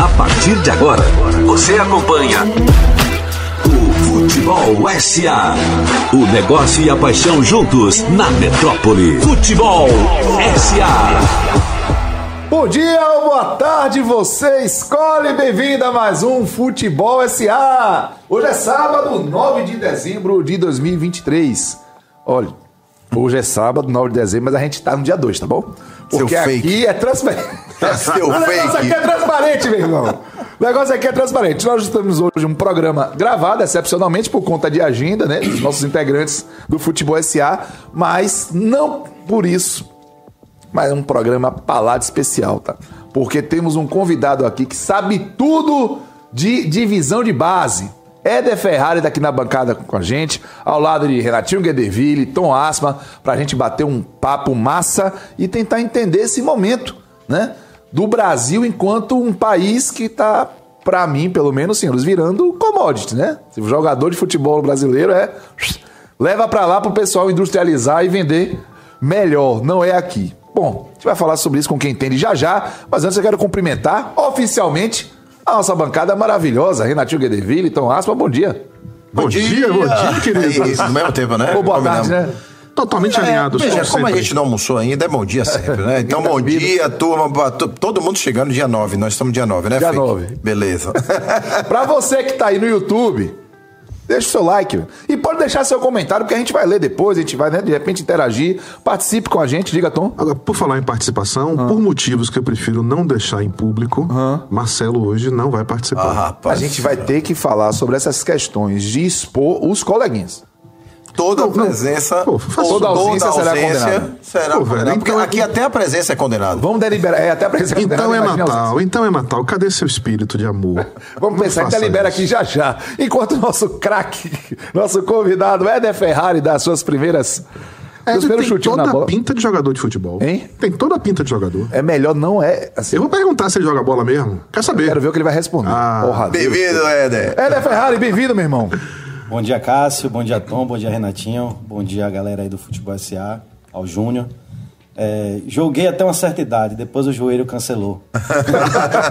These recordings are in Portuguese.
A partir de agora, você acompanha o Futebol SA. O negócio e a paixão juntos na metrópole. Futebol SA. Bom dia ou boa tarde, você escolhe. Bem-vindo a mais um Futebol SA. Hoje é sábado, 9 de dezembro de 2023. Olha, hoje é sábado, 9 de dezembro, mas a gente tá no dia 2, tá bom? Seu Porque fake. aqui é transparente. Seu o negócio aqui é transparente, meu irmão. O negócio aqui é transparente. Nós estamos hoje um programa gravado, excepcionalmente por conta de agenda, né? Dos nossos integrantes do Futebol SA, mas não por isso mas é um programa palado especial, tá? Porque temos um convidado aqui que sabe tudo de divisão de base. Éder Ferrari daqui na bancada com a gente, ao lado de Renatinho Guedeville, Tom Asma, pra gente bater um papo massa e tentar entender esse momento, né? Do Brasil enquanto um país que tá, pra mim, pelo menos, senhores, virando commodity, né? O jogador de futebol brasileiro é. Leva pra lá pro pessoal industrializar e vender melhor, não é aqui. Bom, a gente vai falar sobre isso com quem entende já já, mas antes eu quero cumprimentar oficialmente a nossa bancada maravilhosa, Renatinho Guedeville, Tom Aspa, bom dia. Bom dia, bom dia, querido. Isso, no mesmo tempo, né? Ou boa tarde, né? Totalmente É, alinhados. veja, como como a sempre. gente não almoçou ainda, é bom dia sempre, né? Então, bom dia, turma. Todo mundo chegando dia 9. Nós estamos dia 9, né, Dia Fake? 9. Beleza. Pra você que tá aí no YouTube, deixa o seu like e pode deixar seu comentário, porque a gente vai ler depois, a gente vai, né, de repente, interagir. Participe com a gente, diga, Tom. Agora, por falar em participação, Ah. por motivos que eu prefiro não deixar em público, Marcelo hoje não vai participar. Ah, A rapaz. gente vai ter que falar sobre essas questões de expor os coleguinhas. Toda Não, não. presença. Pô, faz- Toda ausência será condenada. será Pô, condenada, porque então- aqui até a presença é condenada. Vamos deliberar. É, até a presença Então é imagina a Natal, ausência. então é Natal. Cadê seu espírito de amor? Vamos Não pensar, faça então libera isso. aqui já já. Enquanto o nosso craque, nosso convidado Éder Ferrari dá suas primeiras. É, primeiros tem toda a pinta de jogador de futebol. Hein? Tem toda a pinta de jogador. É melhor não é. Assim, Eu vou perguntar se ele joga bola mesmo. Quer saber? quero ver o que ele vai responder. Ah. Bem-vindo, Éder. Éder Ferrari, bem-vindo, meu irmão. Bom dia, Cássio. Bom dia, Tom. Bom dia, Renatinho. Bom dia, galera aí do Futebol SA, ao Júnior. É, joguei até uma certa idade, depois o joelho cancelou.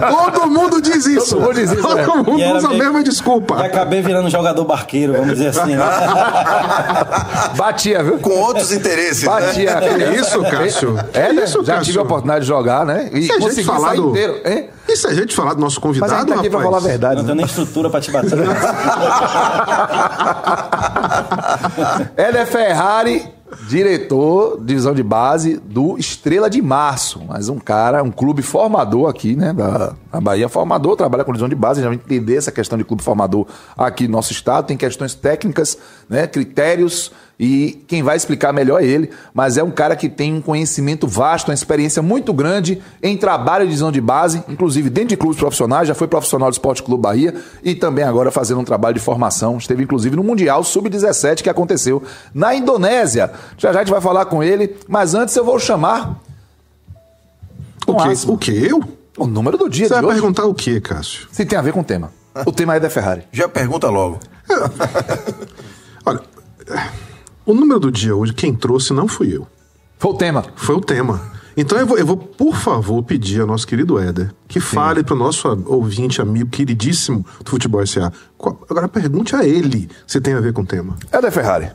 Todo mundo diz isso. Todo mundo diz isso, Todo é. mundo E usa a meio- mesma desculpa. E acabei virando jogador barqueiro, vamos dizer assim. Né? Batia, viu? Com outros interesses, né? Batia. Que isso, Cássio? É, Que né? isso, já Cássio? tive a oportunidade de jogar, né? E Se a gente falar do- inteiro, hein? E se a gente falar do nosso Mas a convidado, gente tá aqui pra rapaz? falar a verdade. Não né? tenho nem estrutura pra te bater. Éder Ferrari, diretor, divisão de base do Estrela de Março. Mas um cara, um clube formador aqui, né? Da, Bahia, formador, trabalha com divisão de base. Gente vai entender essa questão de clube formador aqui no nosso estado. Tem questões técnicas, né? Critérios. E quem vai explicar melhor é ele. Mas é um cara que tem um conhecimento vasto, uma experiência muito grande em trabalho de divisão de base, inclusive dentro de clubes profissionais. Já foi profissional do Esporte Clube Bahia e também agora fazendo um trabalho de formação. Esteve inclusive no Mundial Sub-17 que aconteceu na Indonésia. Já já a gente vai falar com ele, mas antes eu vou chamar O asma. O quê? Eu? o número do dia Você vai hoje. perguntar o quê, Cássio? Se tem a ver com o tema. O tema é da Ferrari. Já pergunta logo. O número do dia hoje, quem trouxe não fui eu. Foi o tema. Foi o tema. Então eu vou, eu vou, por favor, pedir ao nosso querido Éder que fale para o nosso ouvinte, amigo, queridíssimo do Futebol SA. Qual- agora pergunte a ele se tem a ver com o tema. É da Ferrari.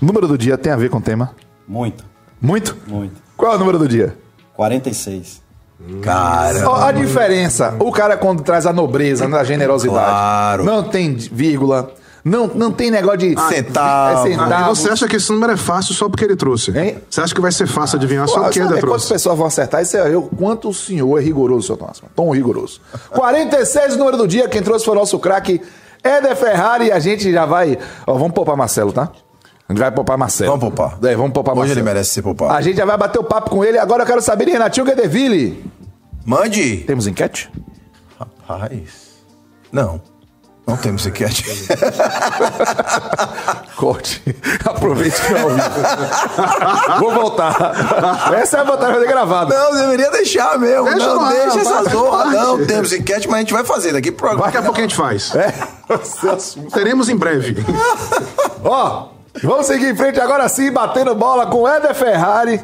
O número do dia tem a ver com o tema? Muito, Muito? muito. Qual é o número do dia? 46. Cara. Ó, a diferença, o cara quando traz a nobreza, a generosidade, Claro. não tem vírgula, não, não tem negócio de Centavo. é Ah, e centavo. você acha que esse número é fácil só porque ele trouxe? Hein? Você acha que vai ser fácil adivinhar só Pô, porque sabe Éder quantas trouxe? pessoas vão acertar? Isso é eu. Quanto o senhor é rigoroso, seu Thomas? Tom rigoroso. 46, o número do dia. Quem trouxe foi o nosso craque Éder Ferrari. E a gente já vai. Ó, vamos poupar Marcelo, tá? A gente vai poupar Marcelo. Vamos poupar. É, vamos poupar Hoje Marcelo. ele merece ser poupado. A gente já vai bater o papo com ele. Agora eu quero saber de Renatinho Guedeville. Mande. Temos enquete? Rapaz. Não. Não temos enquete. Corte. Aproveite que não ouviu. Vou voltar. Essa é a vantagem de gravado. Não, deveria deixar mesmo. Deixa não, ar, deixa essa zorra. Não, temos enquete, mas a gente vai fazer daqui pro programa. Daqui a pouco a gente faz. É. Teremos em breve. Ó, vamos seguir em frente agora sim, batendo bola com Éder Ferrari,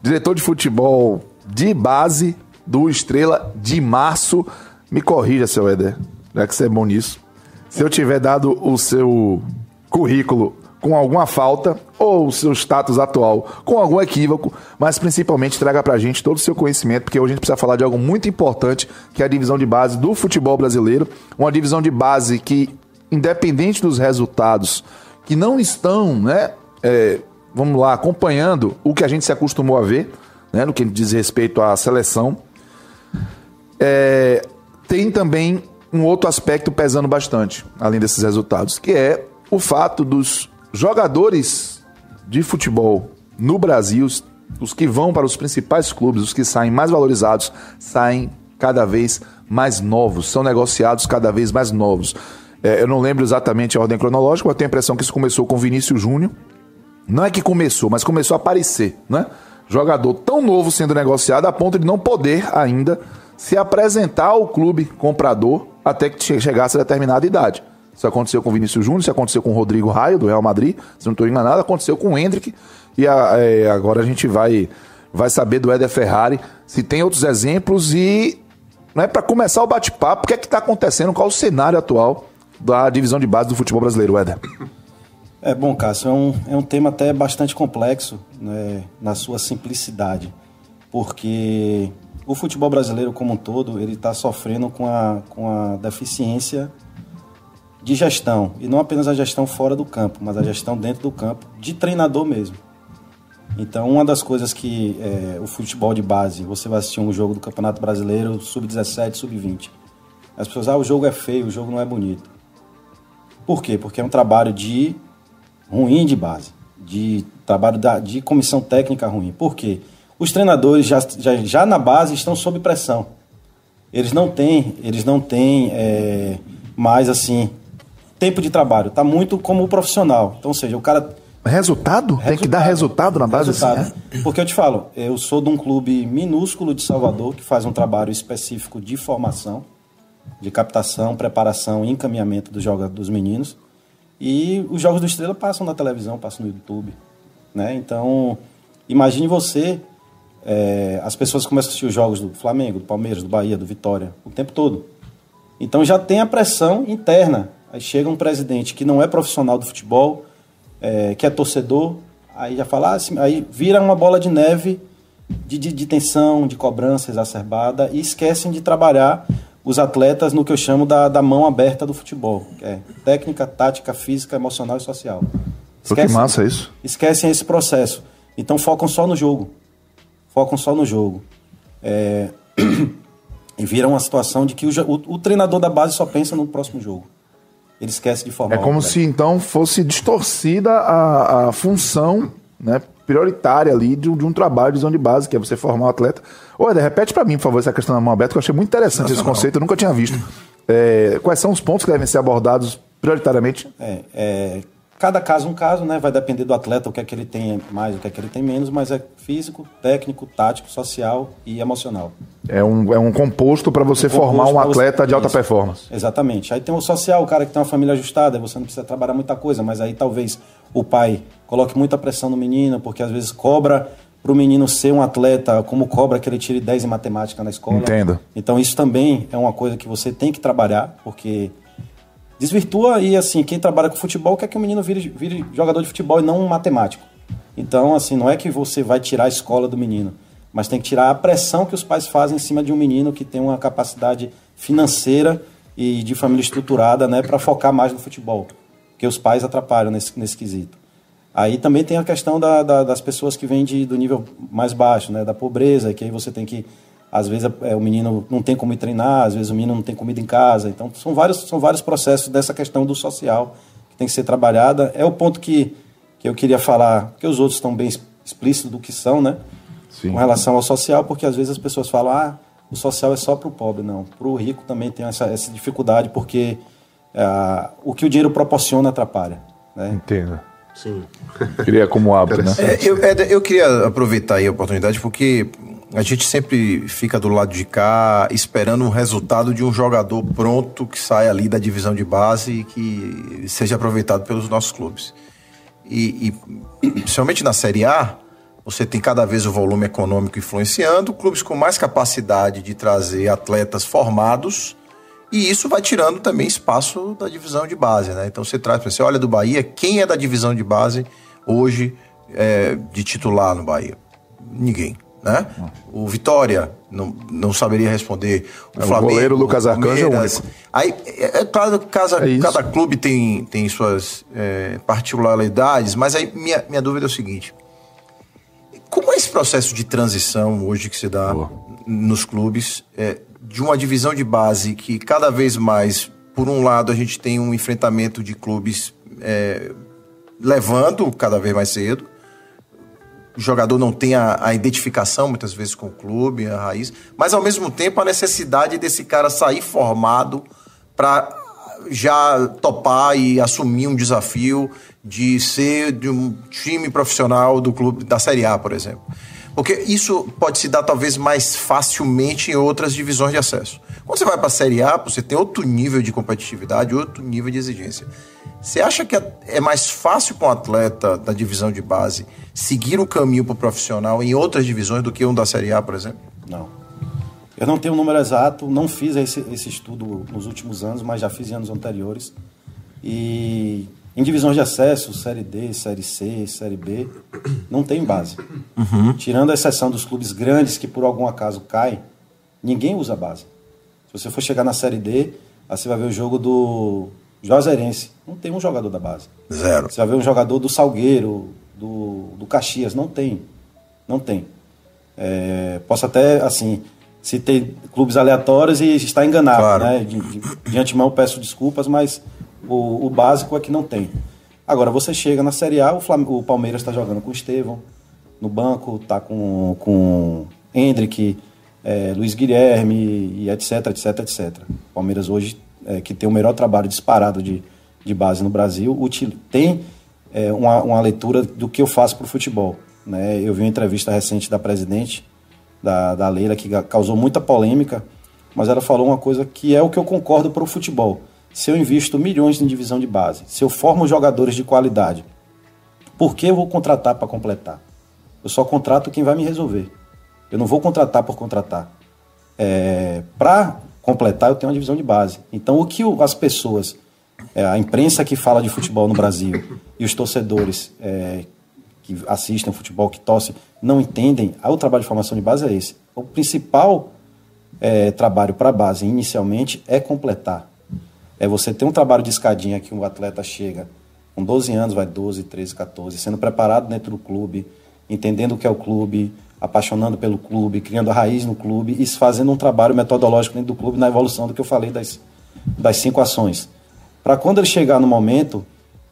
diretor de futebol de base do Estrela de março. Me corrija, seu Éder, já que você é bom nisso. Se eu tiver dado o seu currículo com alguma falta ou o seu status atual com algum equívoco, mas principalmente traga pra gente todo o seu conhecimento, porque hoje a gente precisa falar de algo muito importante, que é a divisão de base do futebol brasileiro, uma divisão de base que, independente dos resultados, que não estão, né, é, vamos lá, acompanhando o que a gente se acostumou a ver, né, no que diz respeito à seleção, é, tem também um outro aspecto pesando bastante, além desses resultados, que é o fato dos jogadores de futebol no Brasil, os que vão para os principais clubes, os que saem mais valorizados, saem cada vez mais novos, são negociados cada vez mais novos. É, eu não lembro exatamente a ordem cronológica, mas tenho a impressão que isso começou com Vinícius Júnior. Não é que começou, mas começou a aparecer, né? Jogador tão novo sendo negociado a ponto de não poder ainda se apresentar ao clube comprador até que chegasse a determinada idade. Isso aconteceu com o Vinícius Júnior, isso aconteceu com o Rodrigo Raio, do Real Madrid, se não estou enganado, aconteceu com o Hendrick. E a, é, agora a gente vai, vai saber do Éder Ferrari se tem outros exemplos e né, para começar o bate-papo, o que é que está acontecendo, qual o cenário atual da divisão de base do futebol brasileiro, Éder? É bom, Cássio, é um, é um tema até bastante complexo né, na sua simplicidade, porque o futebol brasileiro como um todo ele está sofrendo com a, com a deficiência de gestão, e não apenas a gestão fora do campo, mas a gestão dentro do campo, de treinador mesmo. Então, uma das coisas que é, o futebol de base, você vai assistir um jogo do Campeonato Brasileiro, sub-17, sub-20. As pessoas, ah, o jogo é feio, o jogo não é bonito. Por quê? Porque é um trabalho de ruim de base, de trabalho da, de comissão técnica ruim. Por quê? Os treinadores já, já, já na base estão sob pressão. Eles não têm, eles não têm é, mais assim tempo de trabalho. Está muito como o profissional. Então, ou seja, o cara. Resultado? Tem que dar resultado na base resultado. assim? É? Porque eu te falo, eu sou de um clube minúsculo de Salvador que faz um trabalho específico de formação, de captação, preparação e encaminhamento dos, jogos, dos meninos. E os jogos do Estrela passam na televisão, passam no YouTube. Né? Então, imagine você, é, as pessoas começam a assistir os jogos do Flamengo, do Palmeiras, do Bahia, do Vitória, o tempo todo. Então já tem a pressão interna Aí chega um presidente que não é profissional do futebol, é, que é torcedor, aí já fala, ah, aí vira uma bola de neve de, de, de, tensão, de cobrança exacerbada e esquecem de trabalhar os atletas no que eu chamo da, da mão aberta do futebol, que é técnica, tática, física, emocional e social. Esquecem, que massa isso. Esquecem esse processo. Então focam só no jogo. Focam só no jogo. É... e vira uma situação de que o, o, o treinador da base só pensa no próximo jogo ele esquece de formar. É como se então fosse distorcida a, a função né, prioritária ali de, de, um trabalho de zona de base, que é você formar o um atleta. Olha, repete para mim, por favor, essa questão da mão aberta, que eu achei muito interessante não, esse não, conceito, eu nunca tinha visto. É, quais são os pontos que devem ser abordados prioritariamente? É, é, cada caso um caso, né? Vai depender do atleta, o que é que ele tem mais, o que é que ele tem menos, mas é físico, técnico, tático, social e emocional. É um, é um composto para você um formar um atleta de alta isso. performance. Exatamente. Aí tem o social, o cara que tem uma família ajustada, você não precisa trabalhar muita coisa, mas aí talvez o pai coloque muita pressão no menino, porque às vezes cobra para o menino ser um atleta, como cobra que ele tire 10 em matemática na escola. Entendo. Então isso também é uma coisa que você tem que trabalhar, porque desvirtua e assim, quem trabalha com futebol quer que o menino vire, vire jogador de futebol e não um matemático. Então, assim, não é que você vai tirar a escola do menino, mas tem que tirar a pressão que os pais fazem em cima de um menino que tem uma capacidade financeira e de família estruturada, né, para focar mais no futebol, que os pais atrapalham nesse, nesse quesito. Aí também tem a questão da, da, das pessoas que vêm de, do nível mais baixo, né, da pobreza, que aí você tem que às vezes é, o menino não tem como ir treinar, às vezes o menino não tem comida em casa. Então, são vários, são vários processos dessa questão do social que tem que ser trabalhada. É o ponto que, que eu queria falar, que os outros estão bem explícitos do que são, né? Sim. Com relação ao social, porque às vezes as pessoas falam, ah, o social é só para o pobre. Não, para o rico também tem essa, essa dificuldade, porque ah, o que o dinheiro proporciona atrapalha. Né? Entendo. Sim. Queria como hábito, né? É, eu, eu queria aproveitar a oportunidade, porque a gente sempre fica do lado de cá esperando um resultado de um jogador pronto que saia ali da divisão de base e que seja aproveitado pelos nossos clubes. E, e principalmente na Série A, você tem cada vez o volume econômico influenciando, clubes com mais capacidade de trazer atletas formados, e isso vai tirando também espaço da divisão de base, né? Então você traz, você olha do Bahia, quem é da divisão de base hoje é, de titular no Bahia? Ninguém. Né? O Vitória não, não saberia responder. O, é, Flamengo, o goleiro Lucas Arcanjo é o único. Aí, é, é claro que cada, é cada clube tem, tem suas é, particularidades, mas aí minha, minha dúvida é o seguinte: como é esse processo de transição hoje que se dá Boa. nos clubes, é, de uma divisão de base que cada vez mais, por um lado, a gente tem um enfrentamento de clubes é, levando cada vez mais cedo, o jogador não tem a, a, identificação muitas vezes com o clube, a raiz, mas ao mesmo tempo a necessidade desse cara sair formado para já topar e assumir um desafio de ser de um time profissional do clube da Série A, por exemplo. Porque isso pode se dar talvez mais facilmente em outras divisões de acesso. Quando você vai para a Série A, você tem outro nível de competitividade, outro nível de exigência. Você acha que é mais fácil para um atleta da divisão de base seguir o caminho para o profissional em outras divisões do que um da Série A, por exemplo? Não. Eu não tenho o um número exato, não fiz esse, esse estudo nos últimos anos, mas já fiz em anos anteriores. E em divisões de acesso, Série D, Série C, Série B, não tem base. Uhum. Tirando a exceção dos clubes grandes que por algum acaso caem, ninguém usa base. Se você for chegar na Série D, aí você vai ver o jogo do Juazeirense, não tem um jogador da base. Zero. Você vai ver um jogador do Salgueiro, do, do Caxias, não tem. Não tem. É, posso até, assim, se tem clubes aleatórios e está enganado, claro. né? De, de, de, antemão peço desculpas, mas o, o, básico é que não tem. Agora, você chega na Série A, o, Flam o Palmeiras está jogando com o Estevão, no banco, está com, com Hendrick, é, Luiz Guilherme, e etc, etc, etc. O Palmeiras hoje é, que tem o melhor trabalho disparado de, de base no Brasil, tem é, uma, uma leitura do que eu faço para o futebol. Né? Eu vi uma entrevista recente da presidente, da, da Leila, que causou muita polêmica, mas ela falou uma coisa que é o que eu concordo para o futebol. Se eu invisto milhões em divisão de base, se eu formo jogadores de qualidade, por que eu vou contratar para completar? Eu só contrato quem vai me resolver. Eu não vou contratar por contratar. É, para completar, eu tenho uma divisão de base. Então, o que as pessoas, é, a imprensa que fala de futebol no Brasil e os torcedores é, que assistem futebol, que torcem, não entendem, o trabalho de formação de base é esse. O principal é, trabalho para a base, inicialmente, é completar. É você ter um trabalho de escadinha que um atleta chega com 12 anos, vai 12, 13, 14, sendo preparado dentro do clube, entendendo o que é o clube, apaixonando pelo clube, criando a raiz no clube e fazendo um trabalho metodológico dentro do clube na evolução do que eu falei das, das cinco ações. Para quando ele chegar no momento,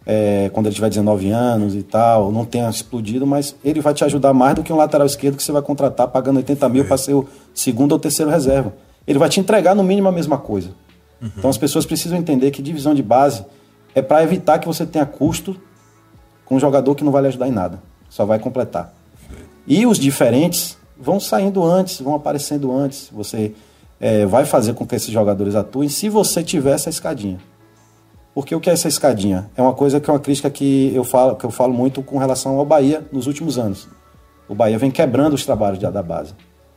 é, quando ele tiver 19 anos e tal, não tenha explodido, mas ele vai te ajudar mais do que um lateral esquerdo que você vai contratar pagando 80 mil para ser o segundo ou terceiro reserva. Ele vai te entregar no mínimo a mesma coisa. Uhum. Então as pessoas precisam entender que divisão de base é para evitar que você tenha custo com um jogador que não vai lhe ajudar em nada, só vai completar. E os diferentes vão saindo antes, vão aparecendo antes. Você é, vai fazer com que esses jogadores atuem se você tiver essa escadinha. Porque o que é essa escadinha? É uma coisa que é uma crítica que eu falo, que eu falo muito com relação ao Bahia nos últimos anos. O Bahia vem quebrando os trabalhos da base.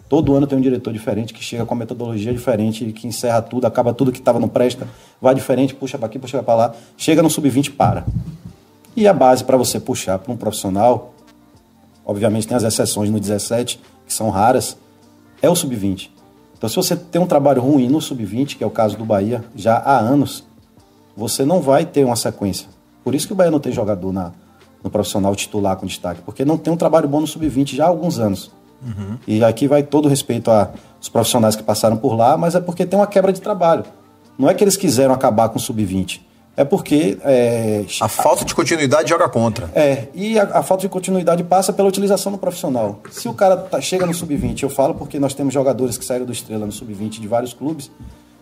Todo ano tem um diretor diferente que chega com metodologia diferente, que encerra tudo, acaba tudo que estava no presta, vai diferente, puxa para aqui, puxa para lá, chega no sub-20 para. E a base para você puxar para um profissional obviamente tem as exceções no 17, que são raras, é o sub-20. Então, se você tem um trabalho ruim no sub-20, que é o caso do Bahia, já há anos, você não vai ter uma sequência. Por isso que o Bahia não tem jogador na, no profissional titular com destaque, porque não tem um trabalho bom no sub-20 já há alguns anos. Uhum. E aqui vai todo respeito aos profissionais que passaram por lá, mas é porque tem uma quebra de trabalho. Não é que eles quiseram acabar com o sub-20 é porque. É, a falta de continuidade joga contra. É, e a, a, falta de continuidade passa pela utilização do profissional. Se o cara tá, chega no sub-20, eu falo porque nós temos jogadores que saíram do Estrela no sub-20 de vários clubes.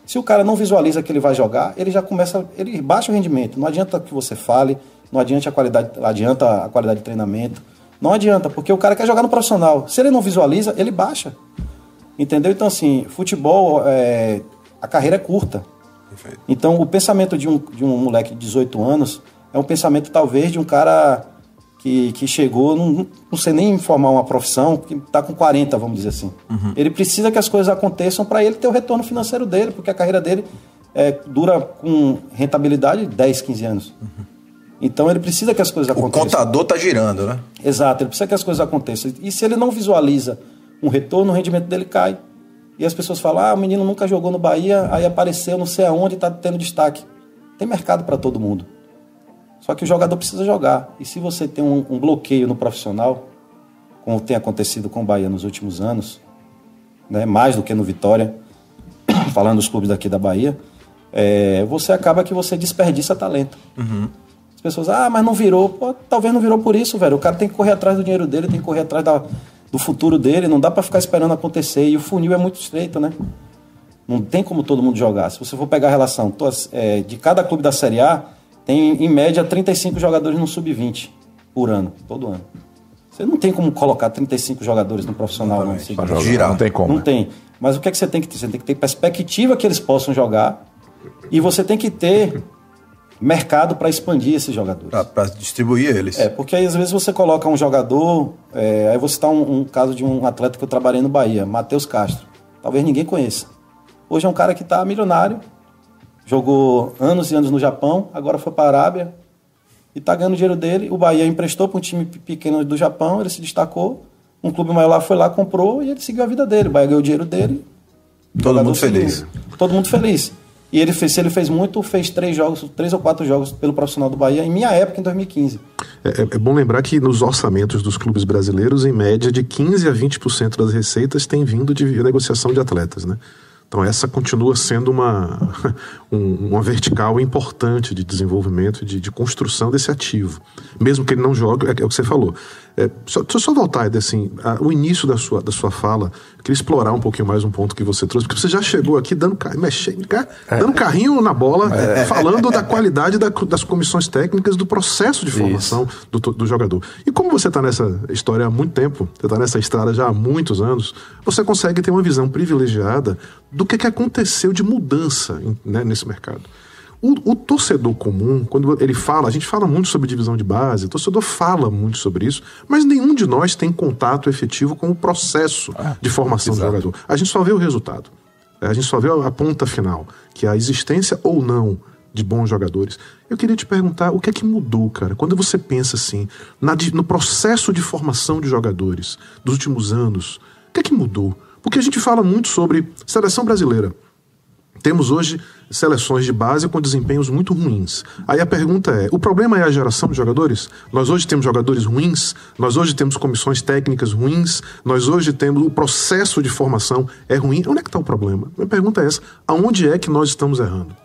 Se o cara não visualiza que ele vai jogar, ele já começa. Ele baixa o rendimento. Não adianta que você fale, não adianta a qualidade, adianta a qualidade de treinamento. Não adianta, porque o cara quer jogar no profissional. Se ele não visualiza, ele baixa. Entendeu? Então, assim, futebol, é, a carreira é curta. Perfeito. Então, o pensamento de um, de um moleque de 18 anos é um pensamento, talvez, de um cara que, que chegou, não, não sei nem formar uma profissão, que está com 40, vamos dizer assim. Uhum. Ele precisa que as coisas aconteçam para ele ter o retorno financeiro dele, porque a carreira dele é, dura com rentabilidade 10, 15 anos. Uhum. Então ele precisa que as coisas aconteçam. O contador está girando, né? Exato, ele precisa que as coisas aconteçam. E se ele não visualiza um retorno, o rendimento dele cai. E as pessoas falam: ah, o menino nunca jogou no Bahia, aí apareceu não sei aonde, está tendo destaque. Tem mercado para todo mundo. Só que o jogador precisa jogar. E se você tem um, um, bloqueio no profissional, como tem acontecido com o Bahia nos últimos anos, né, mais do que no Vitória, falando dos clubes daqui da Bahia, é, você acaba que você desperdiça talento. Uhum. As pessoas, ah, mas não virou. Pô, talvez não virou por isso, velho. O cara tem que correr atrás do dinheiro dele, tem que correr atrás da, do futuro dele. Não dá para ficar esperando acontecer. E o funil é muito estreito, né? Não tem como todo mundo jogar. Se você for pegar a relação é, de cada clube da Série A, tem em média 35 jogadores no sub-20 por ano, todo ano. Você não tem como colocar 35 jogadores no profissional, não. Assim, girar, não tem como. Não né? tem. Mas o que é que você tem que ter? Você tem que ter perspectiva que eles possam jogar e você tem que ter mercado para expandir esses jogadores. Para distribuir eles. É, porque aí às vezes você coloca um jogador, é, aí você está um, um, caso de um atleta que eu trabalhei no Bahia, Matheus Castro. Talvez ninguém conheça. Hoje é um cara que está milionário, jogou anos e anos no Japão, agora foi para a Arábia e está ganhando dinheiro dele. O Bahia emprestou para um time pequeno do Japão, ele se destacou. Um clube maior lá foi lá, comprou e ele seguiu a vida dele. O Bahia ganhou o dinheiro dele. Todo mundo feliz. Todo mundo feliz. E ele fez, se ele fez muito, fez três jogos, três ou quatro jogos pelo profissional do Bahia em minha época, em 2015. É, é, é bom lembrar que nos orçamentos dos clubes brasileiros, em média, de 15 a 20% das receitas tem vindo de negociação de atletas, né? Então essa continua sendo uma, um, uma vertical importante de desenvolvimento, de, de construção desse ativo. Mesmo que ele não jogue, é, é o que você falou. É, só, deixa eu só voltar, Ed, assim, a, o início da sua, da sua fala, eu queria explorar um pouquinho mais um ponto que você trouxe, porque você já chegou aqui dando, mexendo, é. dando carrinho na bola, é. falando da qualidade da, das comissões técnicas, do processo de formação do, do, jogador. E como você está nessa história há muito tempo, você está nessa estrada já há muitos anos, você consegue ter uma visão privilegiada do que, que aconteceu de mudança né, nesse mercado. O, o, torcedor comum, quando ele fala, a gente fala muito sobre divisão de base, o torcedor fala muito sobre isso, mas nenhum de nós tem contato efetivo com o processo ah, de formação exato. do jogador. A gente só vê o resultado. É, a gente só vê a ponta final, que é a existência ou não de bons jogadores. Eu queria te perguntar o que é que mudou, cara, quando você pensa assim, na, no processo de formação de jogadores dos últimos anos, o que é que mudou? Porque a gente fala muito sobre seleção brasileira. Temos hoje seleções de base com desempenhos muito ruins. Aí a pergunta é: o problema é a geração de jogadores? Nós hoje temos jogadores ruins, nós hoje temos comissões técnicas ruins, nós hoje temos o processo de formação é ruim. Onde é que está o problema? Minha pergunta é essa: aonde é que nós estamos errando?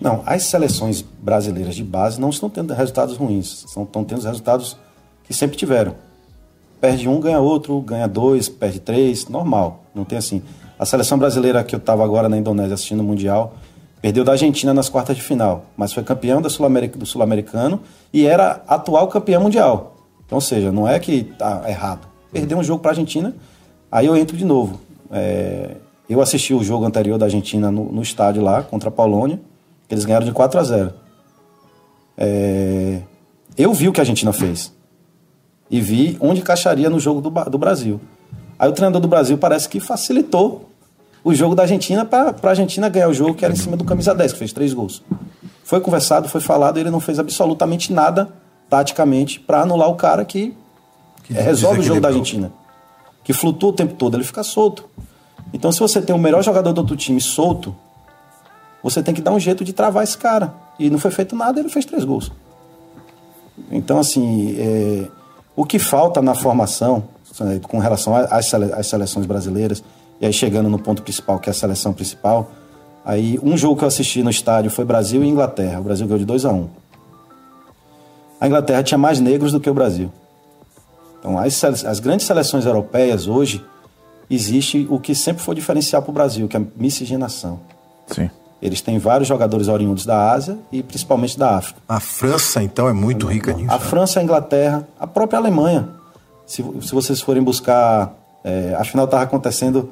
Não, as seleções brasileiras de base não estão tendo resultados ruins, estão, tendo resultados que sempre tiveram. Perde um, ganha outro, ganha dois, perde três, normal, não tem assim. A seleção brasileira que eu estava agora na Indonésia assistindo o Mundial, perdeu da Argentina nas quartas de final, mas foi campeão do Sul-Americano e era atual campeão mundial. Então, ou seja, não é que tá errado. Perdeu um jogo para a Argentina, aí eu entro de novo. É, eu assisti o jogo anterior da Argentina no, no, estádio lá, contra a Polônia, que eles ganharam de 4 a 0. É, eu vi o que a Argentina fez. E vi onde encaixaria no jogo do, do Brasil. Aí o treinador do Brasil parece que facilitou o jogo da Argentina para a Argentina ganhar o jogo que era em cima do camisa 10, que fez três gols. Foi conversado, foi falado, ele não fez absolutamente nada taticamente para anular o cara que, que resolve o jogo da Argentina. Que flutua o tempo todo, ele fica solto. Então, se você tem o melhor jogador do outro time solto, você tem que dar um jeito de travar esse cara. E não foi feito nada, ele fez três gols. Então, assim, é, o que falta na formação, com relação às seleções brasileiras, e aí chegando no ponto principal, que é a seleção principal, aí um jogo que eu assisti no estádio foi Brasil e Inglaterra. O Brasil ganhou de 2 a 1 um. A Inglaterra tinha mais negros do que o Brasil. Então, as, as grandes seleções europeias hoje, existe o que sempre foi diferencial para o Brasil, que é a miscigenação. Sim. Eles têm vários jogadores oriundos da Ásia e principalmente da África. A França, então, é muito rica nisso. A né? França, a Inglaterra, a própria Alemanha. Se, se vocês forem buscar. É, a final estava acontecendo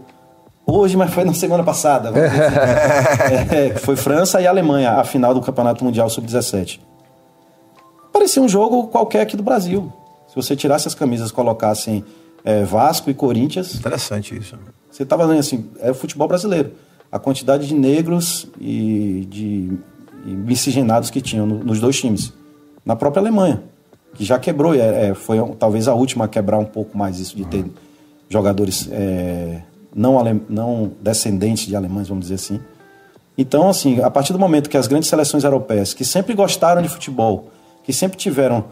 hoje, mas foi na semana passada. Assim. é, foi França e Alemanha, a final do Campeonato Mundial Sub-17. Parecia um jogo qualquer aqui do Brasil. Se você tirasse as camisas e colocassem é, Vasco e Corinthians. Interessante isso. Você estava vendo assim, é o futebol brasileiro. A quantidade de negros e de e miscigenados que tinham no, nos dois times. Na própria Alemanha, que já quebrou, é, é, foi talvez a última a quebrar um pouco mais isso de ter jogadores é, não, ale, não descendentes de alemães, vamos dizer assim. Então, assim, a partir do momento que as grandes seleções europeias, que sempre gostaram de futebol, que sempre tiveram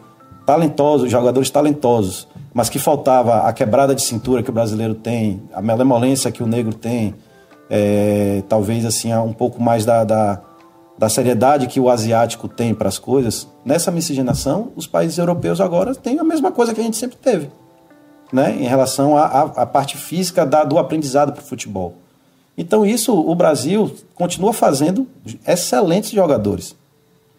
talentosos, jogadores talentosos, mas que faltava a quebrada de cintura que o brasileiro tem, a malemolência que o negro tem, é, talvez assim um pouco mais da, da, da seriedade que o asiático tem para as coisas. Nessa miscigenação, os países europeus agora têm a mesma coisa que a gente sempre teve, né, em relação à parte física da, do aprendizado para o futebol. Então isso o Brasil continua fazendo excelentes jogadores,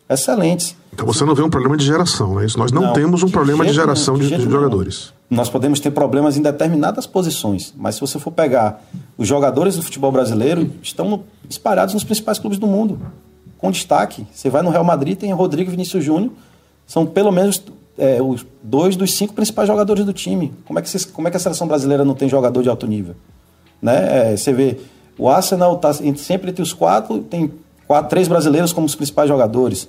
excelentes. Então você não vê um problema de geração, né? Isso nós não, não temos um problema de geração de, de, jogadores. Nós podemos ter problemas em determinadas posições, mas se você for pegar os jogadores do futebol brasileiro, estão espalhados nos principais clubes do mundo, com destaque. Você vai no Real Madrid, tem Rodrigo Vinícius Júnior, são pelo menos é, os dois dos cinco principais jogadores do time. Como é que, como é que a seleção brasileira não tem jogador de alto nível? Né? É, você vê, o Arsenal está sempre entre os quatro, tem quatro, três brasileiros como os principais jogadores.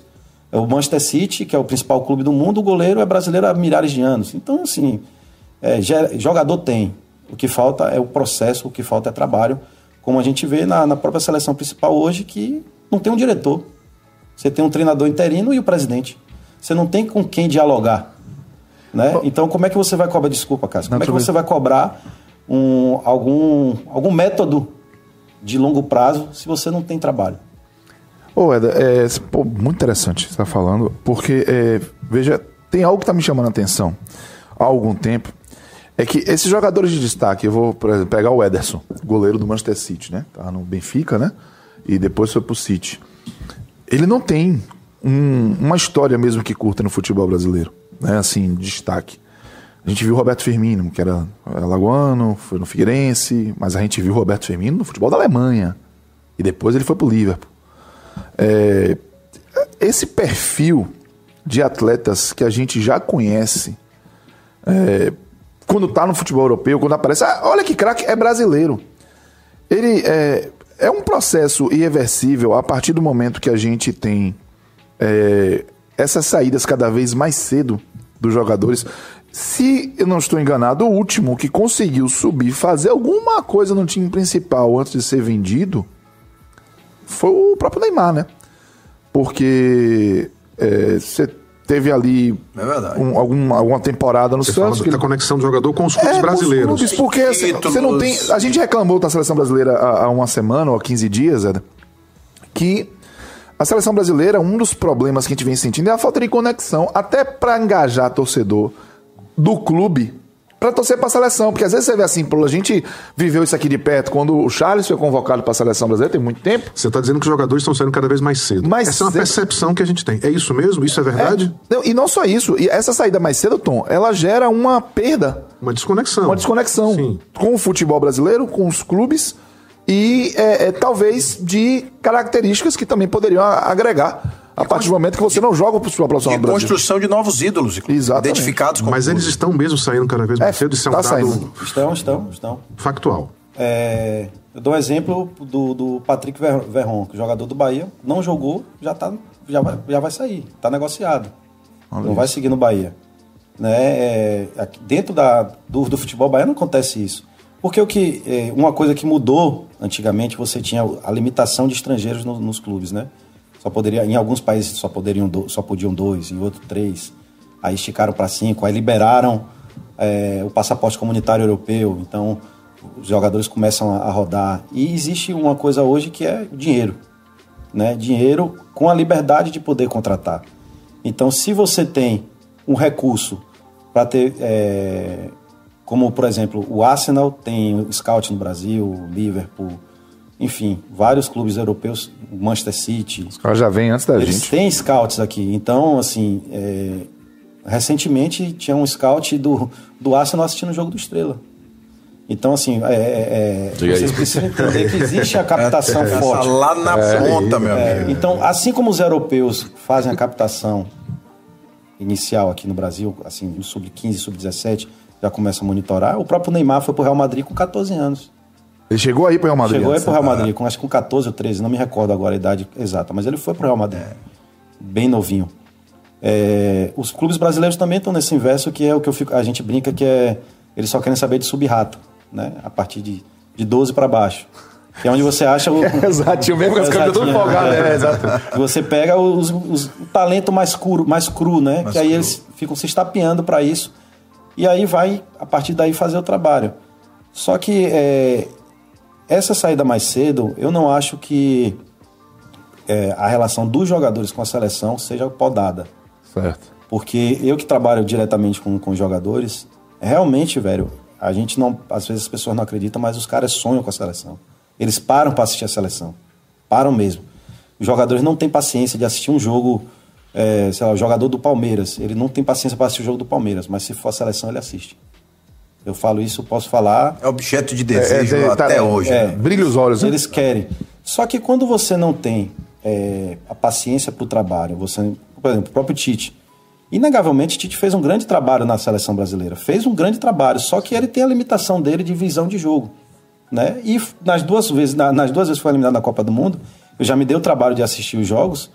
É o Manchester City, que é o principal clube do mundo, o goleiro é brasileiro há milhares de anos. Então, assim, é, jogador tem. O que falta é o processo, o que falta é trabalho. Como a gente vê na, na própria seleção principal hoje, que não tem um diretor. Você tem um treinador interino e o presidente. Você não tem com quem dialogar. Né? Então, como é que você vai cobrar? Desculpa, Cássio. Como é que você vai cobrar um, algum, algum método de longo prazo se você não tem trabalho? Ô, Eda, é, pô, muito interessante você está falando, porque, é, veja, tem algo que está me chamando a atenção há algum tempo, é que esses jogadores de destaque, eu vou exemplo, pegar o Ederson, goleiro do Manchester City, né? Tá no Benfica, né? E depois foi pro City. Ele não tem um, uma história mesmo que curta no futebol brasileiro, né? Assim, destaque. A gente viu Roberto Firmino, que era lagoano, foi no Figueirense, mas a gente viu Roberto Firmino no futebol da Alemanha. E depois ele foi pro Liverpool. É, esse perfil de atletas que a gente já conhece, é, quando está no futebol europeu, quando aparece, ah, olha que craque, é brasileiro. Ele é, é um processo irreversível a partir do momento que a gente tem é, essas saídas cada vez mais cedo dos jogadores. Se eu não estou enganado, o último que conseguiu subir, fazer alguma coisa no time principal antes de ser vendido, foi o próprio Neymar, né? Porque é, você teve ali é um, alguma, alguma temporada no você Santos. Fala que da ele... conexão do jogador com os clubes é, brasileiros. Os clubes, porque assim, você não tem. A gente reclamou da seleção brasileira há, há uma semana ou há 15 dias, Eda, que a seleção brasileira, um dos problemas que a gente vem sentindo é a falta de conexão, até para engajar torcedor do clube para torcer para a seleção, porque às vezes você vê assim, a gente viveu isso aqui de perto quando o Charles foi convocado para a seleção brasileira, tem muito tempo. Você está dizendo que os jogadores estão saindo cada vez mais cedo. Mais essa cedo. é uma percepção que a gente tem. É isso mesmo? Isso é verdade? É, não, e não só isso, e essa saída mais cedo, Tom, ela gera uma perda. Uma desconexão. Uma desconexão Sim. com o futebol brasileiro, com os clubes e é, é, talvez de características que também poderiam agregar a partir do momento que você não joga para o profissional de construção de novos ídolos, Exatamente. identificados como Mas eles estão mesmo saindo cada vez mais é, cedo. Isso é um tá dado saindo. Estão, estão, estão. Factual. É, eu dou um exemplo do, do Patrick Verron, que é jogador do Bahia, não jogou, já, tá, já, vai, já vai sair, está negociado. Olha não isso. vai seguir no Bahia. Né? É, dentro da, do, do futebol baiano não acontece isso. Porque o que, é, uma coisa que mudou antigamente, você tinha a limitação de estrangeiros no, nos clubes, né? Só poderia, em alguns países só, poderiam do, só podiam dois, em outros três. Aí esticaram para cinco, aí liberaram é, o passaporte comunitário europeu. Então os jogadores começam a, a rodar. E existe uma coisa hoje que é dinheiro. Né? Dinheiro com a liberdade de poder contratar. Então, se você tem um recurso para ter, é, como por exemplo, o Arsenal tem o scout no Brasil, o Liverpool, enfim, vários clubes europeus, Manchester City. Os caras já vêm antes da eles gente. têm scouts aqui. Então, assim, é, recentemente tinha um scout do, do Arsenal assistindo o jogo do Estrela. Então, assim, é, é, é vocês precisam entender que existe a captação é, forte. lá na ponta, meu amigo. Então, assim como os europeus fazem a captação inicial aqui no Brasil, assim, no sub-15, sub-17, já começa a monitorar. O próprio Neymar foi pro Real Madrid com 14 anos. Ele chegou aí pro Real Madrid? Chegou aí pro Real Madrid, com, acho que com 14 ou 13, não me recordo agora a idade exata, mas ele foi pro Real Madrid. Bem novinho. É, os clubes brasileiros também estão nesse inverso, que é o que fico, a gente brinca que é. Eles só querem saber de sub-rato, né? A partir de, de 12 para baixo. Que é onde você acha o. Exato, o mesmo que os caras estão folgados, né? Exato. Você pega os, os, o talento mais cru, mais cru né? Mais que aí cru. eles ficam se estapeando para isso. E aí vai, a partir daí, fazer o trabalho. Só que é, essa saída mais cedo, eu não acho que é, a relação dos jogadores com a seleção seja podada. Certo. Porque eu que trabalho diretamente com, com jogadores, realmente, velho, a gente não. Às vezes as pessoas não acreditam, mas os caras sonham com a seleção. Eles param para assistir a seleção. Param mesmo. Os jogadores não têm paciência de assistir um jogo. É, sei lá, o jogador do Palmeiras. Ele não tem paciência para assistir o jogo do Palmeiras, mas se for a seleção, ele assiste. Eu falo isso, posso falar. É objeto de desejo é, é, até tá, hoje. É, brilha os olhos. Né? Eles querem. Só que quando você não tem é, a paciência para o trabalho. Você, por exemplo, o próprio Tite. Inegavelmente, Tite fez um grande trabalho na seleção brasileira. Fez um grande trabalho, só que ele tem a limitação dele de visão de jogo. Né? E nas duas vezes, nas duas vezes que foi eliminado na Copa do Mundo, eu já me dei o trabalho de assistir os jogos.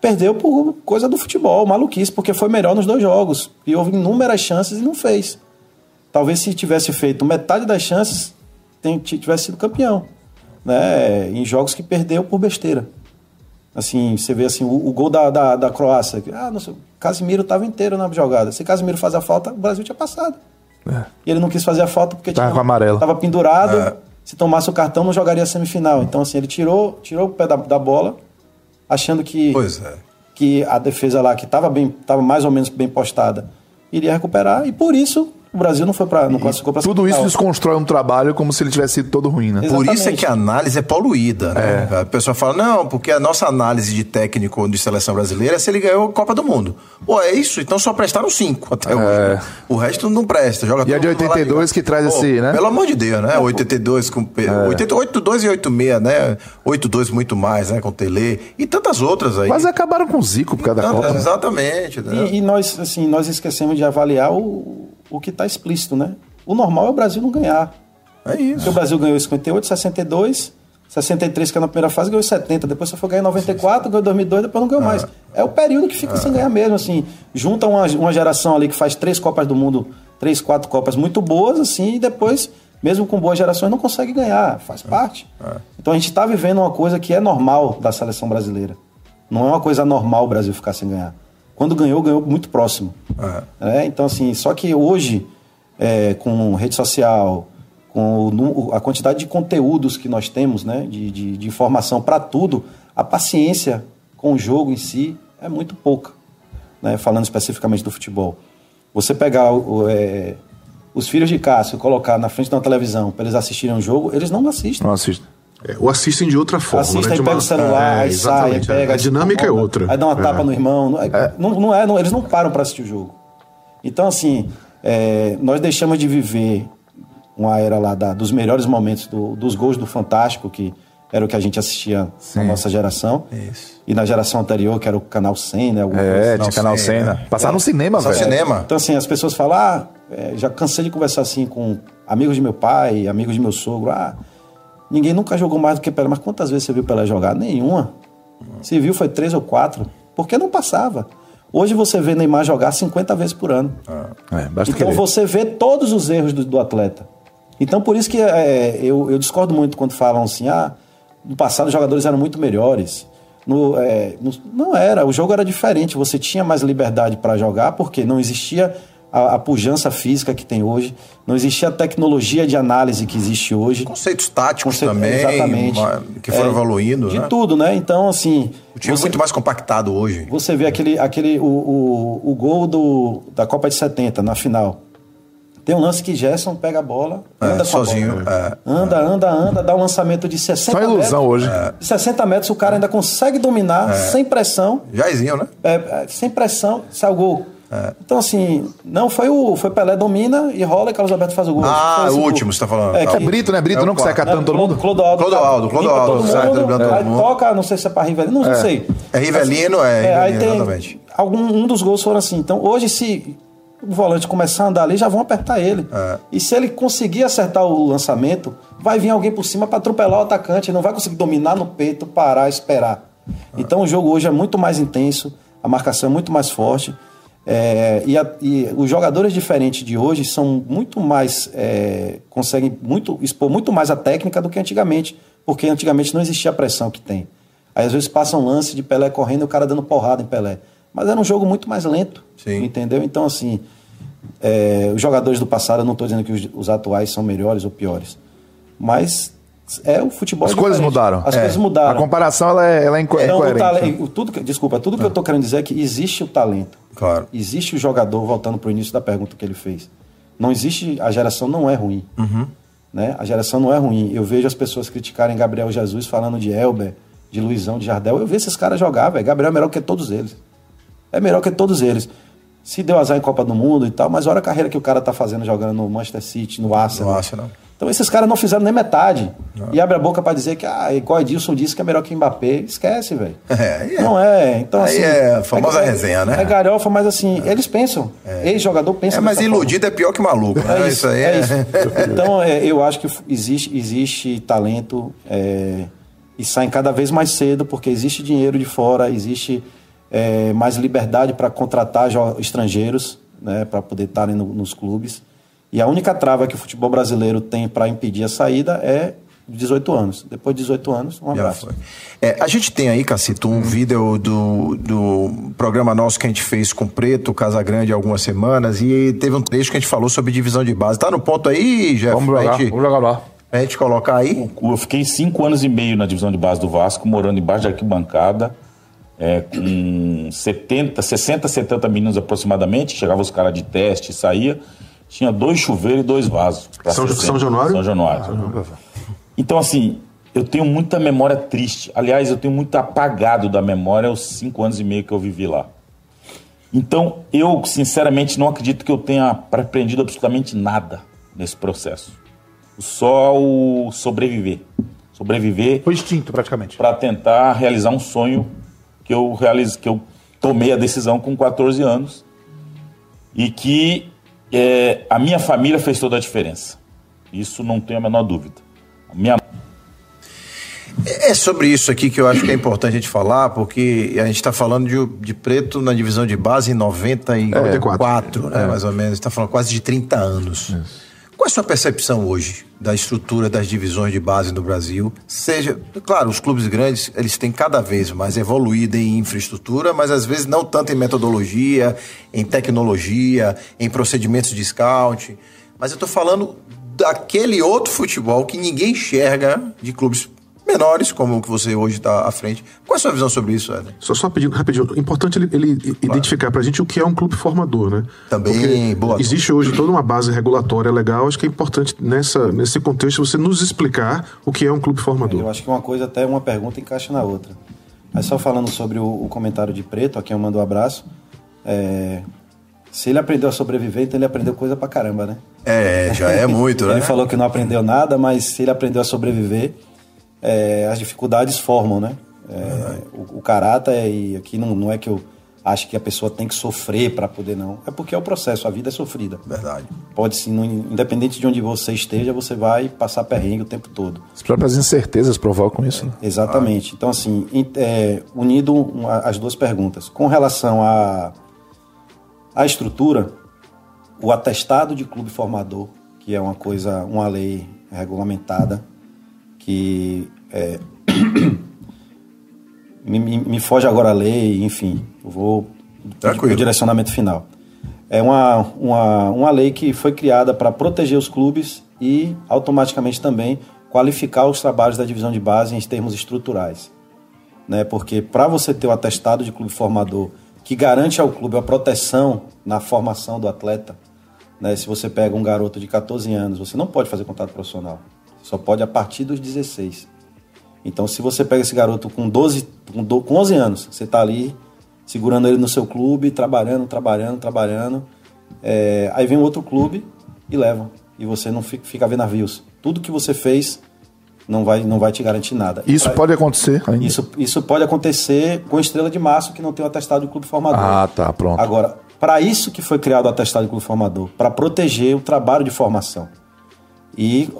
Perdeu por coisa do futebol, maluquice, porque foi melhor nos dois jogos. E houve inúmeras chances e não fez. Talvez se tivesse feito metade das chances, tivesse sido campeão. Né? Em jogos que perdeu por besteira. Assim, você vê assim, o, o gol da, da, da Croácia. Ah, nossa, Casimiro estava inteiro na jogada. Se Casimiro faz a falta, o Brasil tinha passado. É. E ele não quis fazer a falta porque tava, tinha, amarelo. tava pendurado. É. Se tomasse o cartão, não jogaria a semifinal. Então, assim, ele tirou, tirou o pé da, da bola, achando que, é. que a defesa lá, que estava mais ou menos bem postada, iria recuperar. E por isso o Brasil não foi para não classificou para Tudo isso desconstrói um trabalho como se ele tivesse sido todo ruim, né? Por isso é que a análise é poluída, né? É. A pessoa fala, não, porque a nossa análise de técnico de seleção brasileira é se ele ganhou a Copa do Mundo. Pô, é isso? Então só prestaram cinco até é. hoje. O resto não presta. Joga e a de 82 que traz Pô, esse, né? Pelo amor de Deus, né? 82 com... É. 82 e 86, né? 82 muito mais, né? Com Tele e tantas outras aí. Mas acabaram com o Zico por causa da Copa. Exatamente. Né? E, e nós, assim, nós esquecemos de avaliar o o que está explícito, né? O normal é o Brasil não ganhar. É isso. Porque o Brasil ganhou em 58, 62, 63, que é na primeira fase, ganhou em 70. Depois só foi ganhar em 94, ganhou em 2002, depois não ganhou mais. É o período que fica sem ganhar mesmo, assim. Junta uma, uma geração ali que faz três Copas do Mundo, três, quatro Copas muito boas, assim, e depois, mesmo com boas gerações, não consegue ganhar. Faz parte. É. Então a gente está vivendo uma coisa que é normal da seleção brasileira. Não é uma coisa normal o Brasil ficar sem ganhar. Quando ganhou, ganhou muito próximo. É. então, assim, só que hoje, é, com rede social, com o, a quantidade de conteúdos que nós temos, né, de, de, de informação para tudo, a paciência com o jogo em si é muito pouca, né, falando especificamente do futebol. Você pegar o, é, os filhos de Cássio e colocar na frente de uma televisão para eles assistirem um jogo, eles não assistem. Não assistem. É, ou assistem de outra forma. Assistem, né? pega o celular, é, aí sai, aí pega. A dinâmica é outra. Aí dá uma tapa é. no irmão. Não, é, não, não é, não, eles não param para assistir o jogo. Então, assim, é, nós deixamos de viver uma era lá da, dos melhores momentos do, dos gols do Fantástico, que era o que a gente assistia Sim. na nossa geração. Isso. E na geração anterior, que era o Canal 100, né? É, tinha Canal 100, né? Passar no cinema, velho. cinema. Então, assim, as pessoas falam, ah, já cansei de conversar assim com amigos de meu pai, amigos de meu sogro, ah Ninguém nunca jogou mais do que Pelé. Mas quantas vezes você viu Pelé jogar? Nenhuma. Se viu, foi três ou quatro. Porque não passava. Hoje você vê Neymar jogar 50 vezes por ano. É, então querer. você vê todos os erros do, do atleta. Então por isso que é, eu, eu, discordo muito quando falam assim, ah, no passado os jogadores eram muito melhores. No, é, no, não era, o jogo era diferente, você tinha mais liberdade para jogar, porque não existia a, a pujança física que tem hoje, não existia a tecnologia de análise que existe hoje. Conceitos táticos Conceito, também, exatamente. que foram é, evoluindo. De né? tudo, né? Então, assim. O time é você, é muito mais compactado hoje. Você vê aquele, aquele o, o, o gol do, da Copa de 70 na final. Tem um lance que Gerson pega a bola, é, anda sozinho. Bola, é, anda, é. anda, anda, dá um lançamento de 60 Só ilusão metros. hoje. É. 60 metros, o cara ainda consegue dominar, sem pressão. Jairzinho, né? sem pressão, sai o gol. É. Então, assim, não foi o. Foi Pelé domina e rola e Carlos Alberto faz o gol. Ah, o último, você tá falando. É, que, é Brito, né? Brito é não que sai catando é, todo mundo? Clodoaldo. Clodoaldo, Clodoaldo. Sai todo mundo. Aí toca, não sei se é pra Rivelino, não, não sei. É Rivelino, é. é aí tem, algum um dos gols foram assim. Então, hoje, se o volante começar a andar ali, já vão apertar ele. É. E se ele conseguir acertar o lançamento, vai vir alguém por cima para atropelar o atacante, não vai conseguir dominar no peito, parar, esperar. É. Então o jogo hoje é muito mais intenso, a marcação é muito mais forte. É, e, a, e, os jogadores diferentes de hoje são muito mais. É, conseguem muito, expor muito mais a técnica do que antigamente, porque antigamente não existia a pressão que tem. Aí às vezes passa um lance de Pelé correndo e o cara dando porrada em Pelé. Mas era um jogo muito mais lento. Sim. Entendeu? Então, assim, é, os jogadores do passado, eu não estou dizendo que os, os, atuais são melhores ou piores. Mas é o futebol. As coisas mudaram. As é. coisas mudaram. A comparação ela é, ela é inco então, incoerente. tudo, desculpa, tudo que eu estou querendo dizer é que existe o talento. Claro. Existe o jogador, voltando para o início da pergunta que ele fez. Não existe. A geração não é ruim. Uhum. Né? A geração não é ruim. Eu vejo as pessoas criticarem Gabriel Jesus falando de Elber, de Luizão, de Jardel. Eu vejo esses caras jogar, velho. Gabriel é melhor que todos eles. É melhor que todos eles. Se deu azar em Copa do Mundo e tal, mas olha a carreira que o cara tá fazendo jogando no Manchester City, no Arsenal. No Arsenal. Então esses caras não fizeram nem metade. Não. E abre a boca para dizer que, ah, igual Edilson disse que é melhor que Mbappé. Esquece, velho. É, é. Não é. Então, Aí assim, é a famosa é, resenha, né? É galhofa, mas assim, é. eles pensam. É. Ex-jogador pensa. É, mas iludido forma. é pior que maluco. Né? É isso, aí é. Isso. Então, eu acho que existe, existe talento e saem cada vez mais cedo, porque existe dinheiro de fora, existe mais liberdade para contratar estrangeiros, né, para poder estarem no, nos clubes. E a única trava que o futebol brasileiro tem para impedir a saída é 18 anos. Depois de 18 anos, um abraço. É, a gente tem aí, Cacito, um vídeo do, do programa nosso que a gente fez com o Preto, Casa Grande, há algumas semanas, e teve um trecho que a gente falou sobre divisão de base. Tá no ponto aí, Jeff? Vamos jogar, gente, vamos jogar lá. A gente colocar aí? Eu fiquei cinco anos e meio na divisão de base do Vasco, morando embaixo de arquibancada, é, com 70, 60, 70 meninos aproximadamente. Chegavam os caras de teste, saía tinha dois chuveiros e dois vasos. São, São Januário? São Januário. Ah, então, assim, eu tenho muita memória triste. Aliás, eu tenho muito apagado da memória os cinco anos e meio que eu vivi lá. Então, eu, sinceramente, não acredito que eu tenha aprendido absolutamente nada nesse processo. Só o sobreviver. Sobreviver. Foi extinto, praticamente. Para tentar realizar um sonho que eu, realize, que eu tomei a decisão com 14 anos e que é, a minha família fez toda a diferença. Isso não tenho a menor dúvida. A minha é, é sobre isso aqui que eu acho que é importante a gente falar, porque a gente está falando de, de, preto na divisão de base em 94, é, né, é. mais ou menos. está falando quase de 30 anos. Isso. Qual é a sua percepção hoje da estrutura das divisões de base no Brasil? Seja, claro, os clubes grandes, eles têm cada vez mais evoluído em infraestrutura, mas às vezes não tanto em metodologia, em tecnologia, em procedimentos de scout. Mas eu estou falando daquele outro futebol que ninguém enxerga de clubes menores, como o que você hoje está à frente. Qual é a sua visão sobre isso, Éder? Só, só pedindo, rapidinho, importante ele, ele claro. identificar para a gente o que é um clube formador, né? Também, Porque boa. Existe hoje toda uma base regulatória legal, acho que é importante nessa, nesse contexto você nos explicar o que é um clube formador. Eu acho que uma coisa, até uma pergunta encaixa na outra. Mas só falando sobre o, o comentário de Preto, a quem eu mando um abraço, é, se ele aprendeu a sobreviver, então ele aprendeu coisa pra caramba, né? É, já é muito, né? Ele falou que não aprendeu nada, mas se ele aprendeu a sobreviver, é, as dificuldades formam, né? É, o, o, caráter, e aqui não, não é que eu acho que a pessoa tem que sofrer para poder, não. É porque é o processo, a vida é sofrida. Verdade. Pode sim, independente de onde você esteja, você vai passar perrengue o tempo todo. As próprias incertezas provocam isso, né? Exatamente. Ah. Então, assim, é, unido as duas perguntas. Com relação à a, a estrutura, o atestado de clube formador, que é uma coisa, uma lei regulamentada, que é, me, me, foge agora a lei, enfim, vou para o direcionamento final. É uma, uma, uma lei que foi criada para proteger os clubes e automaticamente também qualificar os trabalhos da divisão de base em termos estruturais. Né? Porque para você ter o atestado de clube formador que garante ao clube a proteção na formação do atleta, né? se você pega um garoto de 14 anos, você não pode fazer contato profissional. Só pode a partir dos 16. Então, se você pega esse garoto com 12, com 11 anos, você está ali segurando ele no seu clube, trabalhando, trabalhando, trabalhando. É, aí vem um outro clube e leva. E você não fica, fica vendo navios. Tudo que você fez não vai, não vai te garantir nada. Isso pra, pode acontecer ainda? Isso, isso pode acontecer com Estrela de Março, que não tem o atestado de clube formador. Ah, tá, pronto. Agora, para isso que foi criado o atestado de clube formador, para proteger o trabalho de formação. E,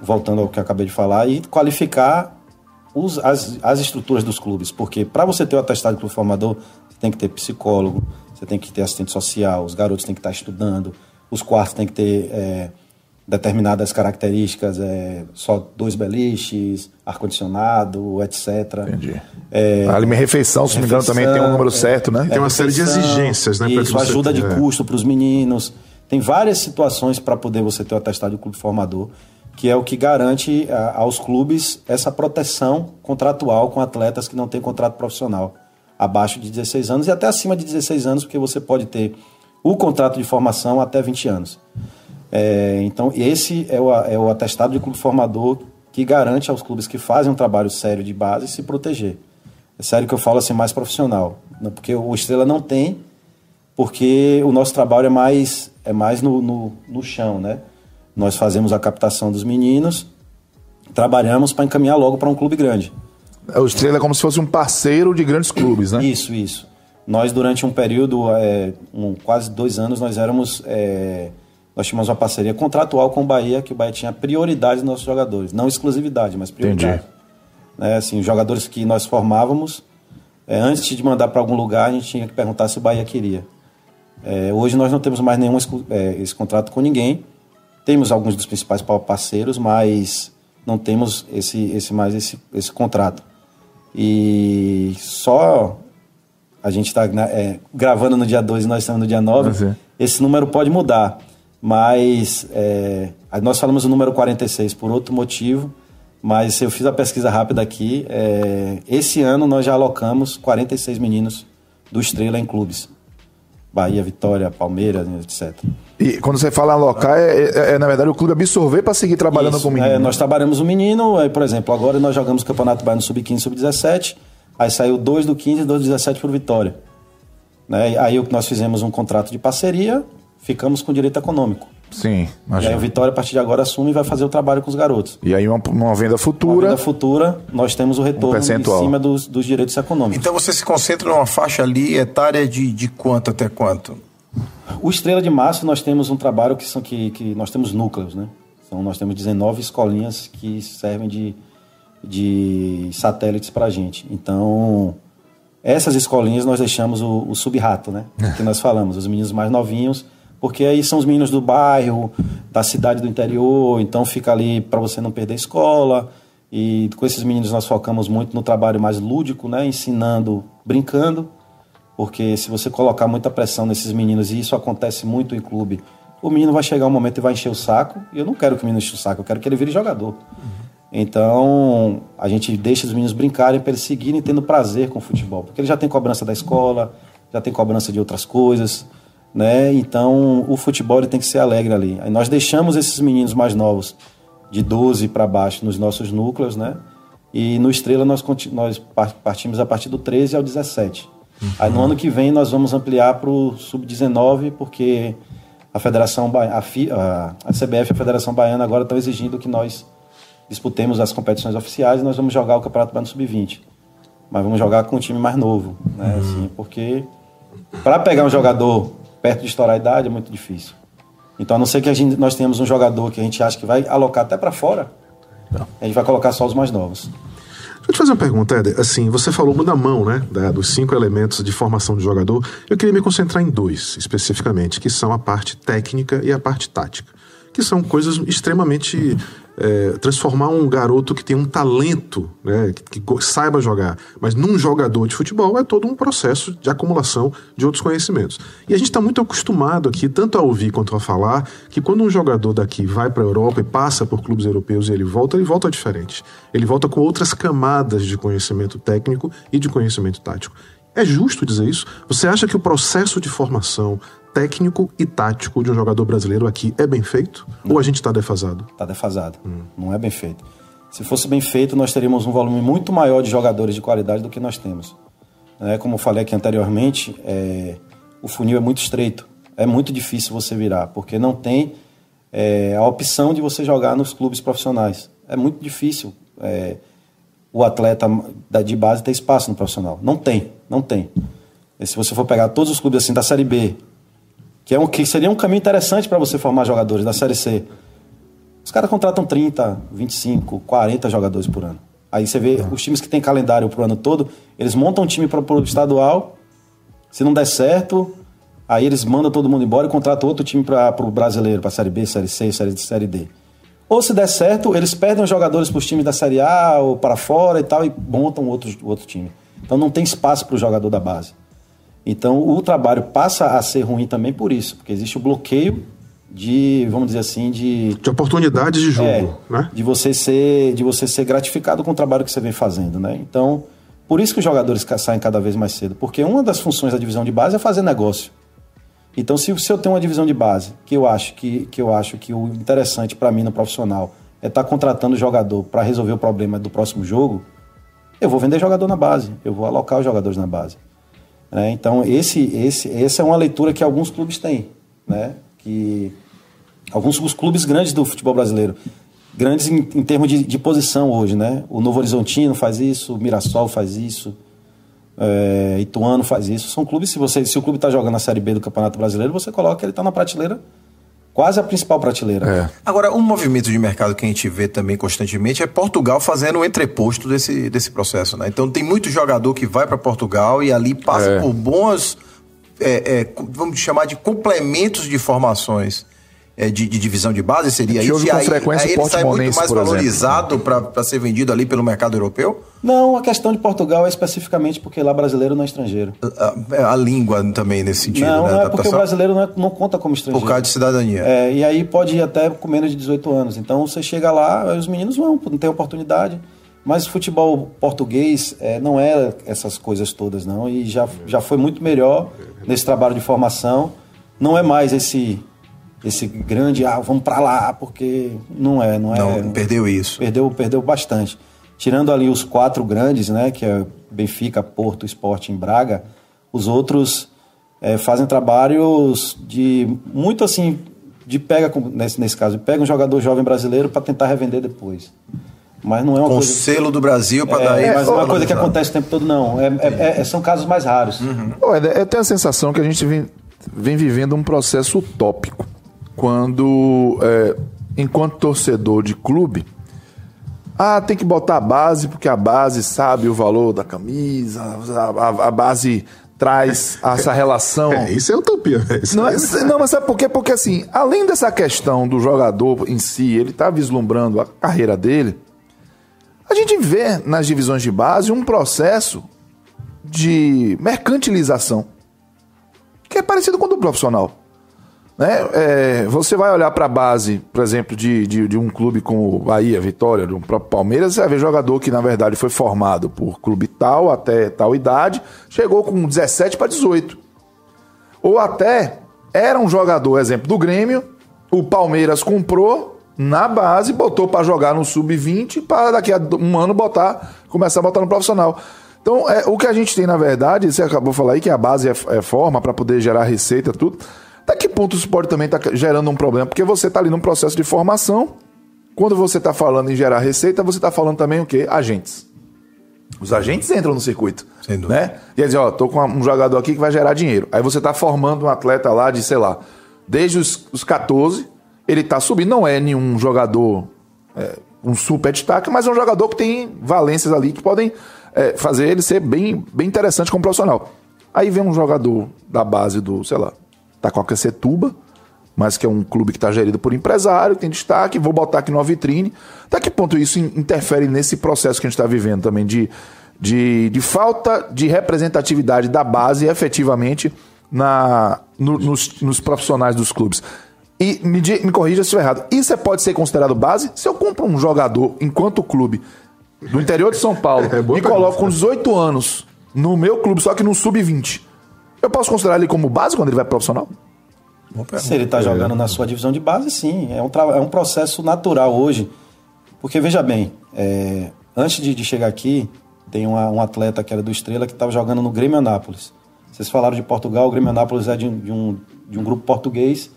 voltando ao que eu acabei de falar, e qualificar os, as, as estruturas dos clubes. Porque para você ter o atestado de clube formador, você tem que ter psicólogo, você tem que ter assistente social, os garotos têm que estar estudando, os quartos têm que ter... É, determinadas características, é, só dois beliches, ar-condicionado, etc. Entendi. É, a minha refeição, se não me engano, também tem um número certo, né? Tem uma série de exigências, né? Isso, ajuda de custo para os meninos. Tem várias situações para poder você ter o atestado de clube formador, que é o que garante a, aos clubes essa proteção contratual com atletas que não têm contrato profissional abaixo de 16 anos e até acima de 16 anos, porque você pode ter o contrato de formação até 20 anos. É, então, esse é o, é o atestado de clube formador que garante aos clubes que fazem um trabalho sério de base se proteger. É sério que eu falo assim, mais profissional. Né? Porque o Estrela não tem, porque o nosso trabalho é mais, é mais no, no, no chão, né? Nós fazemos a captação dos meninos, trabalhamos para encaminhar logo para um clube grande. O Estrela é como se fosse um parceiro de grandes clubes, né? Isso, isso. Nós, durante um período, é, um, quase dois anos, nós éramos é, nós tínhamos uma parceria contratual com o Bahia, que o Bahia tinha prioridade nos nossos jogadores. Não exclusividade, mas prioridade. Entendi. É, assim, os jogadores que nós formávamos, é, antes de mandar para algum lugar, a gente tinha que perguntar se o Bahia queria. É, hoje nós não temos mais nenhum é, esse contrato com ninguém. Temos alguns dos principais parceiros, mas não temos esse, esse mais esse, esse contrato. E só a gente está é, gravando no dia 2 e nós estamos no dia 9, é. esse número pode mudar mas é, nós falamos o número 46 por outro motivo, mas eu fiz a pesquisa rápida aqui. É, esse ano nós já alocamos 46 meninos do Estrela em clubes. Bahia, Vitória, Palmeiras, etc. E quando você fala alocar, é, é, é na verdade o clube absorver para seguir trabalhando Isso, com o menino. É, nós trabalhamos o menino, aí, por exemplo, agora nós jogamos o Campeonato Baiano Sub-15 Sub-17, aí saiu dois do 15 e dois do 17 por Vitória. Né? Aí nós fizemos um contrato de parceria, ficamos com direito econômico. Sim, imagina. E aí o Vitória, a partir de agora, assume e vai fazer o trabalho com os garotos. E aí uma, uma venda futura... Uma venda futura, nós temos o retorno um em cima dos, dos direitos econômicos. Então você se concentra numa faixa ali etária de, de quanto até quanto? O Estrela de Março, nós temos um trabalho que são que, que nós temos núcleos, né? Então nós temos 19 escolinhas que servem de, de satélites para a gente. Então, essas escolinhas nós deixamos o, o sub-rato, né? que nós falamos, os meninos mais novinhos porque aí são os meninos do bairro, da cidade do interior, então fica ali para você não perder a escola. E com esses meninos nós focamos muito no trabalho mais lúdico, né, ensinando, brincando, porque se você colocar muita pressão nesses meninos, e isso acontece muito em clube, o menino vai chegar um momento e vai encher o saco, e eu não quero que o menino enche o saco, eu quero que ele vire jogador. Uhum. Então, a gente deixa os meninos brincarem para eles seguirem tendo prazer com o futebol, porque ele já tem cobrança da escola, já tem cobrança de outras coisas né? Então o futebol tem que ser alegre ali. Aí nós deixamos esses meninos mais novos, de 12 para baixo, nos nossos núcleos, né? E no Estrela nós, nós partimos a partir do 13 ao 17. Uhum. Aí no ano que vem nós vamos ampliar para o Sub-19, porque a Federação ba... a, FI... a CBF e a Federação Baiana agora estão exigindo que nós disputemos as competições oficiais e nós vamos jogar o Campeonato Baiano Sub-20. Mas vamos jogar com um time mais novo, né? Uhum. Assim, porque para pegar um jogador perto de estourar a idade é muito difícil. Então, a não ser que a gente, nós tenhamos um jogador que a gente acha que vai alocar até para fora, não. a gente vai colocar só os mais novos. Deixa eu te fazer uma pergunta, Éder. Assim, você falou na mão, né, dos cinco elementos de formação de jogador. Eu queria me concentrar em dois, especificamente, que são a parte técnica e a parte tática, que são coisas extremamente é, transformar um garoto que tem um talento, né, que, que, saiba jogar, mas num jogador de futebol é todo um processo de acumulação de outros conhecimentos. E a gente está muito acostumado aqui, tanto a ouvir quanto a falar, que quando um jogador daqui vai para a Europa e passa por clubes europeus e ele volta, ele volta diferente. Ele volta com outras camadas de conhecimento técnico e de conhecimento tático. É justo dizer isso? Você acha que o processo de formação técnico e tático de um jogador brasileiro aqui é bem feito? Não. Ou a gente está defasado? Está defasado. Hum. Não é bem feito. Se fosse bem feito, nós teríamos um volume muito maior de jogadores de qualidade do que nós temos. É, como eu falei aqui anteriormente, é, o funil é muito estreito. É muito difícil você virar, porque não tem é, a opção de você jogar nos clubes profissionais. É muito difícil. é, o atleta de base ter espaço no profissional. Não tem, não tem. E se você for pegar todos os clubes assim da Série B, que, é um, que seria um caminho interessante para você formar jogadores da Série C, os caras contratam 30, 25, 40 jogadores por ano. Aí você vê os times que têm calendário pro ano todo, eles montam um time para o estadual, se não der certo, aí eles mandam todo mundo embora e contratam outro time para o brasileiro, para Série B, Série C, Série, série D. Ou se der certo, eles perdem os jogadores para os times da Série A ou para fora e tal e montam outro, outro time. Então não tem espaço para o jogador da base. Então o trabalho passa a ser ruim também por isso, porque existe o bloqueio de, vamos dizer assim, de de oportunidades de jogo, é, né? De você ser, de você ser gratificado com o trabalho que você vem fazendo, né? Então, por isso que os jogadores saem cada vez mais cedo, porque uma das funções da divisão de base é fazer negócio. Então, se, se eu tenho uma divisão de base, que eu acho que, que, eu acho que o interessante para mim no profissional é estar tá contratando jogador para resolver o problema do próximo jogo, eu vou vender jogador na base, eu vou alocar os jogadores na base. Né? Então, esse, esse, essa é uma leitura que alguns clubes têm, né? que alguns clubes grandes do futebol brasileiro, grandes em, em termos de, de posição hoje, né? o Novo Horizontino faz isso, o Mirassol faz isso, é, Ituano faz isso. São clubes, se, você, se o clube está jogando na Série B do Campeonato Brasileiro, você coloca ele está na prateleira, quase a principal prateleira. É. Agora, um movimento de mercado que a gente vê também constantemente é Portugal fazendo o entreposto desse, desse processo. Né? Então, tem muito jogador que vai para Portugal e ali passa é. por bons, é, é, vamos chamar de complementos de formações de, de, divisão de base, seria isso? E aí, frequência aí ele sai muito mais valorizado para ser vendido ali pelo mercado europeu? Não, a questão de Portugal é especificamente porque lá brasileiro não é estrangeiro. A, a, a língua também nesse sentido, não, né? Não, é porque o brasileiro não, é, não, conta como estrangeiro. Por causa de cidadania. É, e aí pode ir até com menos de 18 anos. Então você chega lá, os meninos vão, não tem oportunidade. Mas o futebol português é, não é essas coisas todas, não. E já, já foi muito melhor nesse trabalho de formação. Não é mais esse esse grande, ah, vamos para lá, porque não é, não é. Não, perdeu isso. Perdeu, perdeu bastante. Tirando ali os quatro grandes, né, que é Benfica, Porto, Esporte em Braga, os outros é, fazem trabalhos de muito assim, de pega, nesse, nesse caso, pega um jogador jovem brasileiro para tentar revender depois. Mas não é uma Com coisa. selo do Brasil para é, dar Mas não é uma coisa que acontece o tempo todo, não. É, é, é, são casos mais raros. Uhum. Eu tenho a sensação que a gente vem, vem vivendo um processo utópico quando, é, enquanto torcedor de clube, ah, tem que botar a base, porque a base sabe o valor da camisa, a, a, a base traz essa relação. É, isso é utopia. Isso não, é, não, mas sabe por quê? Porque assim, além dessa questão do jogador em si, ele tá vislumbrando a carreira dele, a gente vê nas divisões de base um processo de mercantilização que é parecido com o do profissional. Né? É, você vai olhar para a base, por exemplo, de, de, de, um clube como Bahia, Vitória, do próprio Palmeiras, você vai ver jogador que, na verdade, foi formado por clube tal até tal idade, chegou com 17 para 18. Ou até era um jogador, exemplo, do Grêmio, o Palmeiras comprou na base, botou para jogar no sub-20, para daqui a um ano botar, começar a botar no profissional. Então, é, o que a gente tem, na verdade, você acabou de falar aí que a base é, é forma para poder gerar receita, tudo. Até que ponto isso pode também estar tá gerando um problema? Porque você está ali num processo de formação. Quando você está falando em gerar receita, você está falando também o quê? Agentes. Os agentes entram no circuito. Sem dúvida. Né? E dizer, ó, tô com um jogador aqui que vai gerar dinheiro. Aí você está formando um atleta lá de, sei lá, desde os, os 14, ele está subindo. Não é nenhum jogador, é, um super destaque, mas é um jogador que tem valências ali que podem é, fazer ele ser bem, bem interessante como profissional. Aí vem um jogador da base do, sei lá, Taquaquecetuba, mas que é um clube que está gerido por empresário, tem destaque, vou botar aqui numa vitrine. Até que ponto isso interfere nesse processo que a gente está vivendo também de, de, de, falta de representatividade da base efetivamente na, no, nos, nos, profissionais dos clubes? E me, me corrija se estiver errado. Isso pode ser considerado base? Se eu compro um jogador enquanto clube do interior de São Paulo é, e coloco com 18 anos no meu clube, só que no sub-20 eu posso considerar ele como base quando ele vai profissional? Se ele está é. jogando na sua divisão de base, sim. É um, é um processo natural hoje. Porque, veja bem, é, antes de, de, chegar aqui, tem uma, um atleta que era do Estrela que estava jogando no Grêmio Anápolis. Vocês falaram de Portugal, o Grêmio Anápolis é de, de, um, de um grupo português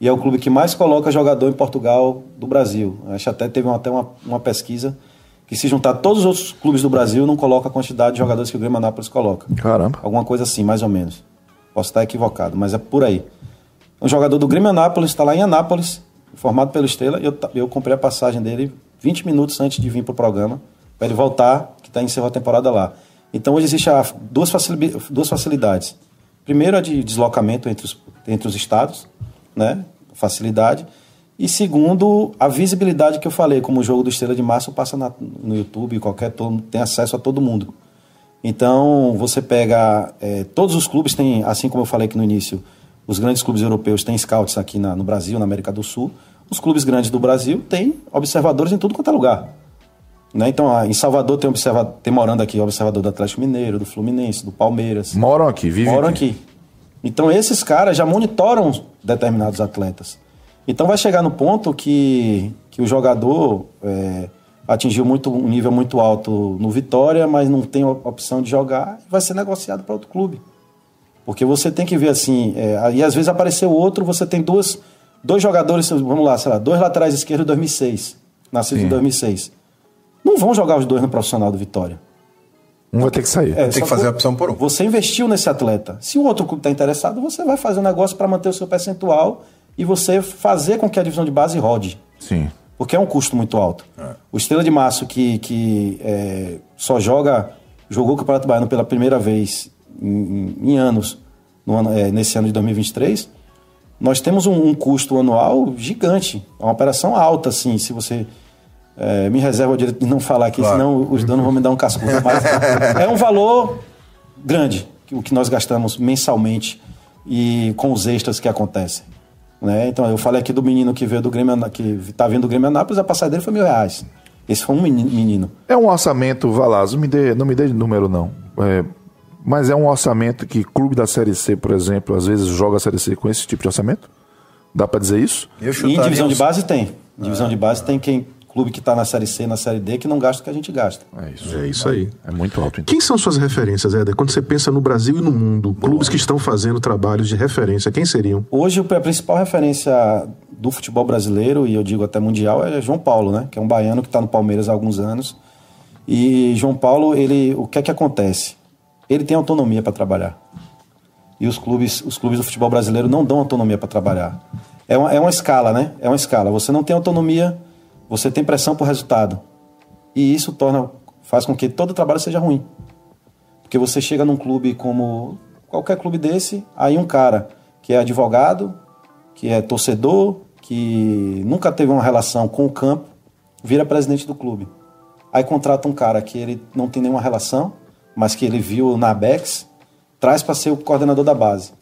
e é o clube que mais coloca jogador em Portugal do Brasil. Acho até teve até uma, uma pesquisa que se juntar todos os outros clubes do Brasil, não coloca a quantidade de jogadores que o Grêmio Anápolis coloca. Caramba. Alguma coisa assim, mais ou menos. Posso estar equivocado, mas é por aí. Um jogador do Grêmio Anápolis está lá em Anápolis, formado pelo Estrela, e eu, eu comprei a passagem dele 20 minutos antes de vir para o programa, para ele voltar, que está encerrando a temporada lá. Então hoje existem duas, duas facilidades. Primeiro, a de deslocamento entre os, entre os estados, né? facilidade. E segundo, a visibilidade que eu falei, como o jogo do Estrela de Março passa na, no YouTube, qualquer todo, tem acesso a todo mundo. Então, você pega. É, todos os clubes têm, assim como eu falei aqui no início, os grandes clubes europeus têm scouts aqui na, no Brasil, na América do Sul. Os clubes grandes do Brasil têm observadores em tudo quanto é lugar. Né? Então, em Salvador tem, observa, tem morando aqui observador do Atlético Mineiro, do Fluminense, do Palmeiras. Moram aqui, vivem Moram aqui. aqui. Então, esses caras já monitoram determinados atletas. Então, vai chegar no ponto que, que o jogador é, atingiu muito, um nível muito alto no Vitória, mas não tem opção de jogar e vai ser negociado para outro clube. Porque você tem que ver assim, é, e às vezes apareceu outro, você tem duas, dois jogadores, vamos lá, sei lá, dois laterais esquerdos de 2006, nascidos em 2006 não vão jogar os dois no profissional do Vitória. Um vai ter que sair. É, tem que fazer a opção por um. Você investiu nesse atleta. Se o outro clube está interessado, você vai fazer um negócio para manter o seu percentual e você fazer com que a divisão de base rode. Sim. Porque é um custo muito alto. É. O Estrela de Março, que, que é, só joga, jogou o Campeonato Baiano pela primeira vez em, em anos, ano, é, nesse ano de 2023, nós temos um, um custo anual gigante. É uma operação alta, assim, se você é, me reservo o direito de não falar aqui, claro. senão os donos vão me dar um cascudo. Mas é um valor grande o que nós gastamos mensalmente e com os extras que acontecem. Né? Então, eu falei aqui do menino que veio do Grêmio, que está vindo do Grêmio Anápolis, a passagem dele foi mil reais. Esse foi um menino. É um orçamento, Valazo, me dê, não me dê número não. É, mas é um orçamento que clube da Série C, por exemplo, às vezes joga a Série C com esse tipo de orçamento? Dá para dizer isso? em divisão de base tem. Divisão de base tem quem clube que está na Série C, na Série D, que não gasta o que a gente gasta. É isso, é isso aí. É muito alto. Então. Quem são suas referências, Éder? Quando você pensa no Brasil e no mundo, Boa. clubes que estão fazendo trabalhos de referência, quem seriam? Hoje, a principal referência do futebol brasileiro, e eu digo até mundial, é João Paulo, né? Que é um baiano que está no Palmeiras há alguns anos. E João Paulo, ele, o que é que acontece? Ele tem autonomia para trabalhar. E os clubes, os clubes do futebol brasileiro não dão autonomia para trabalhar. É uma, é uma escala, né? É uma escala. Você não tem autonomia você tem pressão por resultado. E isso torna, faz com que todo o trabalho seja ruim. Porque você chega num clube como qualquer clube desse, aí um cara que é advogado, que é torcedor, que nunca teve uma relação com o campo, vira presidente do clube. Aí contrata um cara que ele não tem nenhuma relação, mas que ele viu na Bex, traz para ser o coordenador da base.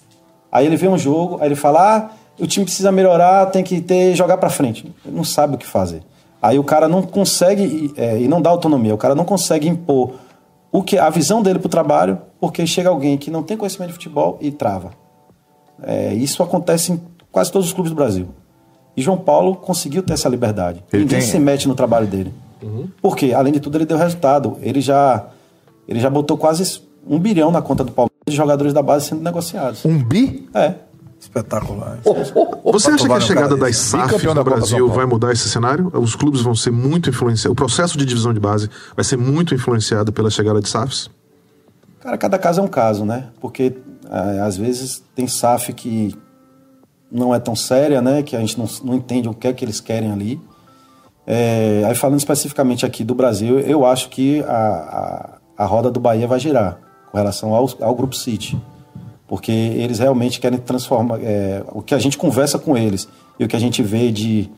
Aí ele vê um jogo, aí ele fala: ah, o time precisa melhorar, tem que ter jogar para frente. Ele não sabe o que fazer. Aí o cara não consegue, é, e não dá autonomia, o cara não consegue impor o que a visão dele para o trabalho, porque chega alguém que não tem conhecimento de futebol e trava. É, isso acontece em quase todos os clubes do Brasil. E João Paulo conseguiu ter essa liberdade. Ele Ninguém tem... se mete no trabalho dele. Uhum. Porque, além de tudo, ele deu resultado. Ele já, ele já botou quase um bilhão na conta do Palmeiras de jogadores da base sendo negociados. Um bi? É. Espetacular. Você acha que a chegada das SAFs no Brasil vai mudar esse cenário? Os clubes vão ser muito influenciados. O processo de divisão de base vai ser muito influenciado pela chegada de SAFs? Cara, cada caso é um caso, né? Porque é, às vezes tem SAF que não é tão séria, né? Que a gente não, não entende o que é que eles querem ali. É, aí falando especificamente aqui do Brasil, eu acho que a, a, a roda do Bahia vai girar com relação ao, ao Grupo City porque eles realmente querem transformar. É, o que a gente conversa com eles e o que a gente vê de,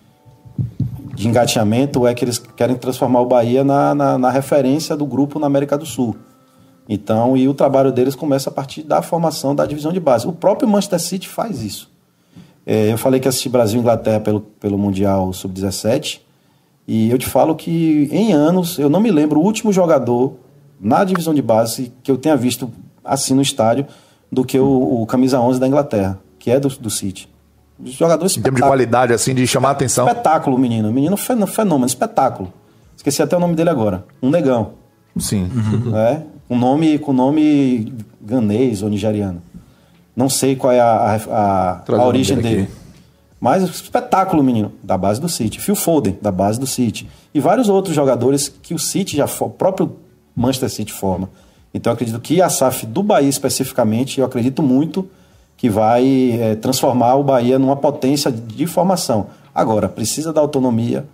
de engateamento é que eles querem transformar o Bahia na, na, na, referência do grupo na América do Sul. Então, e o trabalho deles começa a partir da formação da divisão de base. O próprio Manchester City faz isso. É, eu falei que assisti Brasil e Inglaterra pelo, pelo Mundial Sub-17 e eu te falo que em anos eu não me lembro o último jogador na divisão de base que eu tenha visto assim no estádio do que o, o camisa 11 da Inglaterra, que é do, do City. Jogador Em termos de qualidade, assim, de chamar a atenção. Espetáculo, menino. Menino fenômeno, espetáculo. Esqueci até o nome dele agora. Um negão. Sim. Uhum. É? Com nome, com nome ganês ou nigeriano. Não sei qual é a, a, a, a origem dele. Mas espetáculo, menino, da base do City. Phil Foden, da base do City. E vários outros jogadores que o City já o próprio Manchester City forma. Então acredito que a SAF do Bahia especificamente, eu acredito muito que vai é, transformar o Bahia numa potência de formação. Agora, precisa da autonomia,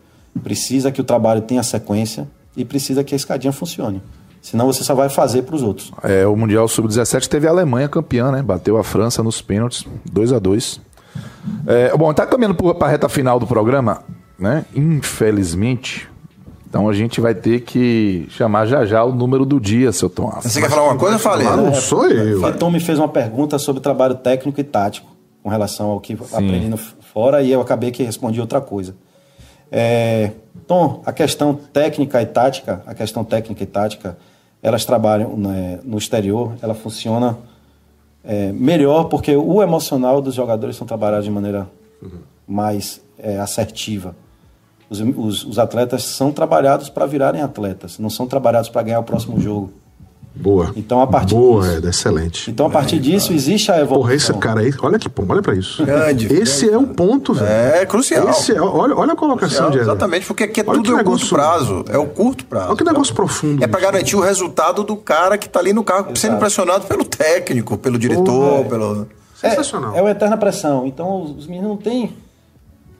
precisa que o trabalho tenha sequência e precisa que a escadinha funcione. Senão você só vai fazer para os outros. É, o Mundial Sub-17 teve a Alemanha campeã, né? Bateu a França nos pênaltis, 2 a 2 é, Bom, tá caminhando para a reta final do programa, né? Infelizmente. Então a gente vai ter que chamar já já o número do dia, seu Tom. Você quer falar uma coisa? Eu falei. Ah, não sou eu. O Tom me fez uma pergunta sobre trabalho técnico e tático com relação ao que Sim. aprendi no fora e eu acabei que respondi outra coisa. É, Tom, a questão técnica e tática, a questão técnica e tática, elas trabalham né, no exterior, ela funciona é, melhor porque o emocional dos jogadores são trabalhados de maneira uhum. mais é, assertiva. Os, os, os, atletas são trabalhados para virarem atletas, não são trabalhados para ganhar o próximo jogo. Boa. Então, a partir Boa, disso, é excelente. Então, a partir é, disso, existe a evolução. Porra, esse cara aí, olha que ponto, olha para isso. Grande, esse grande. é o ponto, velho. É crucial. Esse é, olha, olha a colocação crucial, de Exatamente, porque aqui é olha tudo é o curto prazo. É o curto prazo. Olha que negócio profundo. É para garantir o resultado do cara que tá ali no carro Exato. sendo pressionado pelo técnico, pelo diretor, pelo. Sensacional. É, é uma eterna pressão. Então, os meninos não têm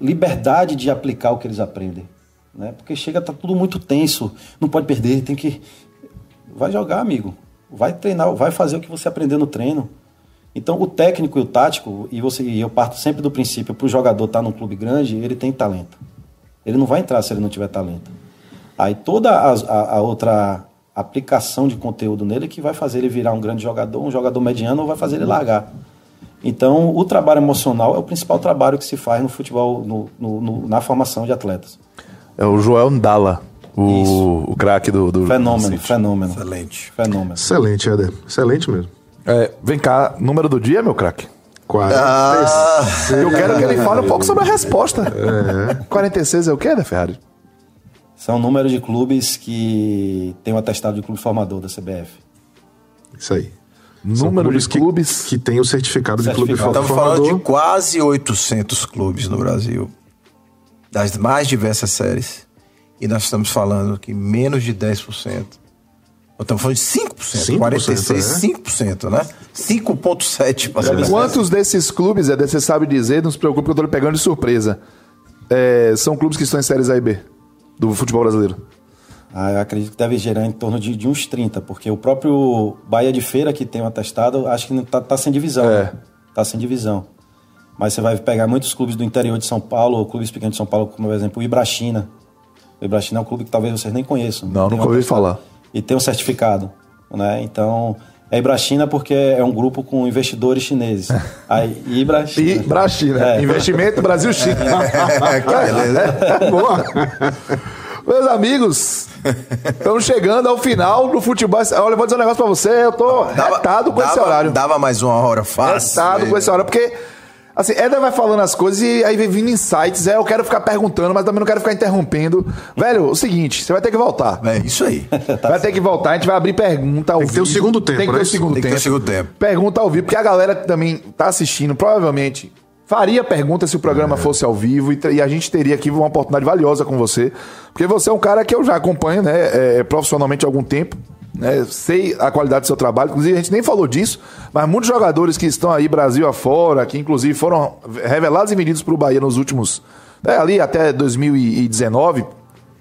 liberdade de aplicar o que eles aprendem. Né? Porque chega, tá tudo muito tenso. Não pode perder, tem que. Vai jogar, amigo. Vai treinar, vai fazer o que você aprendeu no treino. Então, o técnico e o tático, e você e eu parto sempre do princípio, para o jogador estar tá num clube grande, ele tem talento. Ele não vai entrar se ele não tiver talento. Aí toda a, a, a outra aplicação de conteúdo nele que vai fazer ele virar um grande jogador, um jogador mediano, ou vai fazer ele largar. Então, o trabalho emocional é o principal trabalho que se faz no futebol, no, no, no, na formação de atletas. É o Joel Ndala, o, o craque do, do. Fenômeno, fenômeno. Excelente. Fenômeno. Excelente, Éder. Excelente mesmo. É, vem cá, número do dia, meu craque? 46. Ah, eu quero que ele fale um pouco sobre a resposta. É. 46 é o que, né, Ferrari? São números de clubes que tem o atestado de clube formador da CBF. Isso aí. Número clubes de clubes que, que tem o certificado, certificado. de clube Estamos formador. falando de quase 800 clubes no Brasil, das mais diversas séries. E nós estamos falando que menos de 10%. Estamos falando de 5%, 5% 46, né? 5%, né? 5,7% para ser Quantos desses clubes, é, você sabe dizer, não se preocupe que eu estou lhe pegando de surpresa. É, são clubes que estão em séries A e B do futebol brasileiro? Ah, eu acredito que deve gerar em torno de, de, uns 30, porque o próprio Bahia de Feira, que tem um atestado, acho que está tá sem divisão. É. Tá sem divisão. Mas você vai pegar muitos clubes do interior de São Paulo, clubes pequenos de São Paulo, como por exemplo o Ibrachina. O Ibrachina é um clube que talvez vocês nem conheçam. Não, nunca ouvi falar. E tem um certificado. Né? Então, é Ibrachina porque é um grupo com investidores chineses. Aí, Ibrachina. Ibrachina. É. Investimento Brasil-China. É, Boa. Meus amigos, estamos chegando ao final do futebol. Olha, eu vou dizer um negócio pra você, eu tô dava, retado com dava, esse horário. Dava mais uma hora fácil. Retado com esse horário, porque Assim, Éder vai falando as coisas e aí vem vindo insights. É, eu quero ficar perguntando, mas também não quero ficar interrompendo. Velho, o seguinte, você vai ter que voltar. É isso aí. vai ter que voltar, a gente vai abrir pergunta ao Tem que ter o segundo tempo, Tem que ter né? o segundo Tem tempo. que ter o segundo tempo. Pergunta ao vivo, porque a galera também tá assistindo, provavelmente faria pergunta se o programa é. fosse ao vivo e, e, a gente teria aqui uma oportunidade valiosa com você. Porque você é um cara que eu já acompanho, né, é, profissionalmente há algum tempo. Né, sei a qualidade do seu trabalho, inclusive a gente nem falou disso, mas muitos jogadores que estão aí Brasil afora, que inclusive foram revelados e vendidos para o Bahia nos últimos. Né, ali até 2019,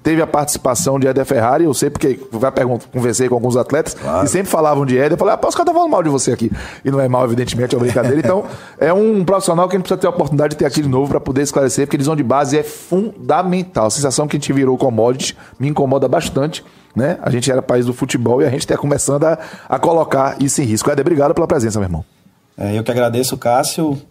teve a participação de Éder Ferrari, eu sei porque já conversei com alguns atletas claro. e sempre falavam de Éder. Eu falei, ah, os caras tá falando mal de você aqui. E não é mal, evidentemente, é uma brincadeira. Então, é um profissional que a gente precisa ter a oportunidade de ter aqui de novo para poder esclarecer, porque divisão de base é fundamental. A sensação que a gente virou commodity me incomoda bastante. Né? A gente era país do futebol e a gente está começando a, a colocar isso em risco. Éder, obrigado pela presença, meu irmão. É, eu que agradeço, Cássio.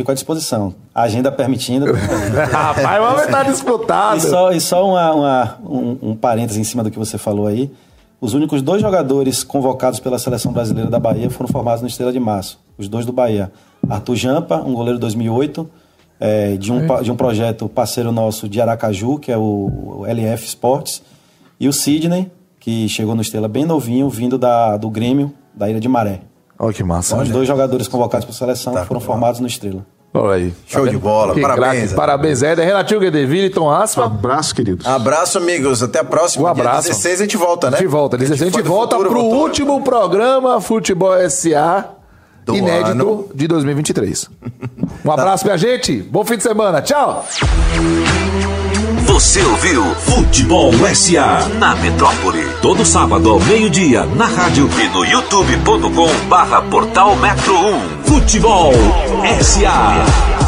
Fico à disposição. A agenda permitindo. Rapaz, vamos estar disputado. E só, e só uma, uma, um, um parêntese em cima do que você falou aí. Os únicos dois jogadores convocados pela seleção brasileira da Bahia foram formados no Estrela de Março. Os dois do Bahia. Arthur Jampa, um goleiro de 2008, é, de, um, de um projeto parceiro nosso de Aracaju, que é o, o LF Sports. E o Sidney, que chegou no Estrela bem novinho, vindo da, do Grêmio, da Ilha de Maré. Olha que massa. São os dois jogadores convocados para a seleção tá, foram formados no Estrela. Olha aí. Show de bola, Que parabéns, craque. Parabéns, Éder. Renatinho Guedeville, Tom Aspa. Abraço, queridos. Abraço, amigos. Até a próxima. Um Dia abraço. 16 a gente volta, né? De volta, 16. A gente foi do volta pro voltou. último programa Futebol SA Do inédito ano. de 2023. Um abraço, minha gente. Bom fim de semana. Tchau. Você ouviu Futebol SA na Metrópole. Todo sábado ao meio-dia na rádio e no youtube.com barra portal Metro 1. Futebol SA.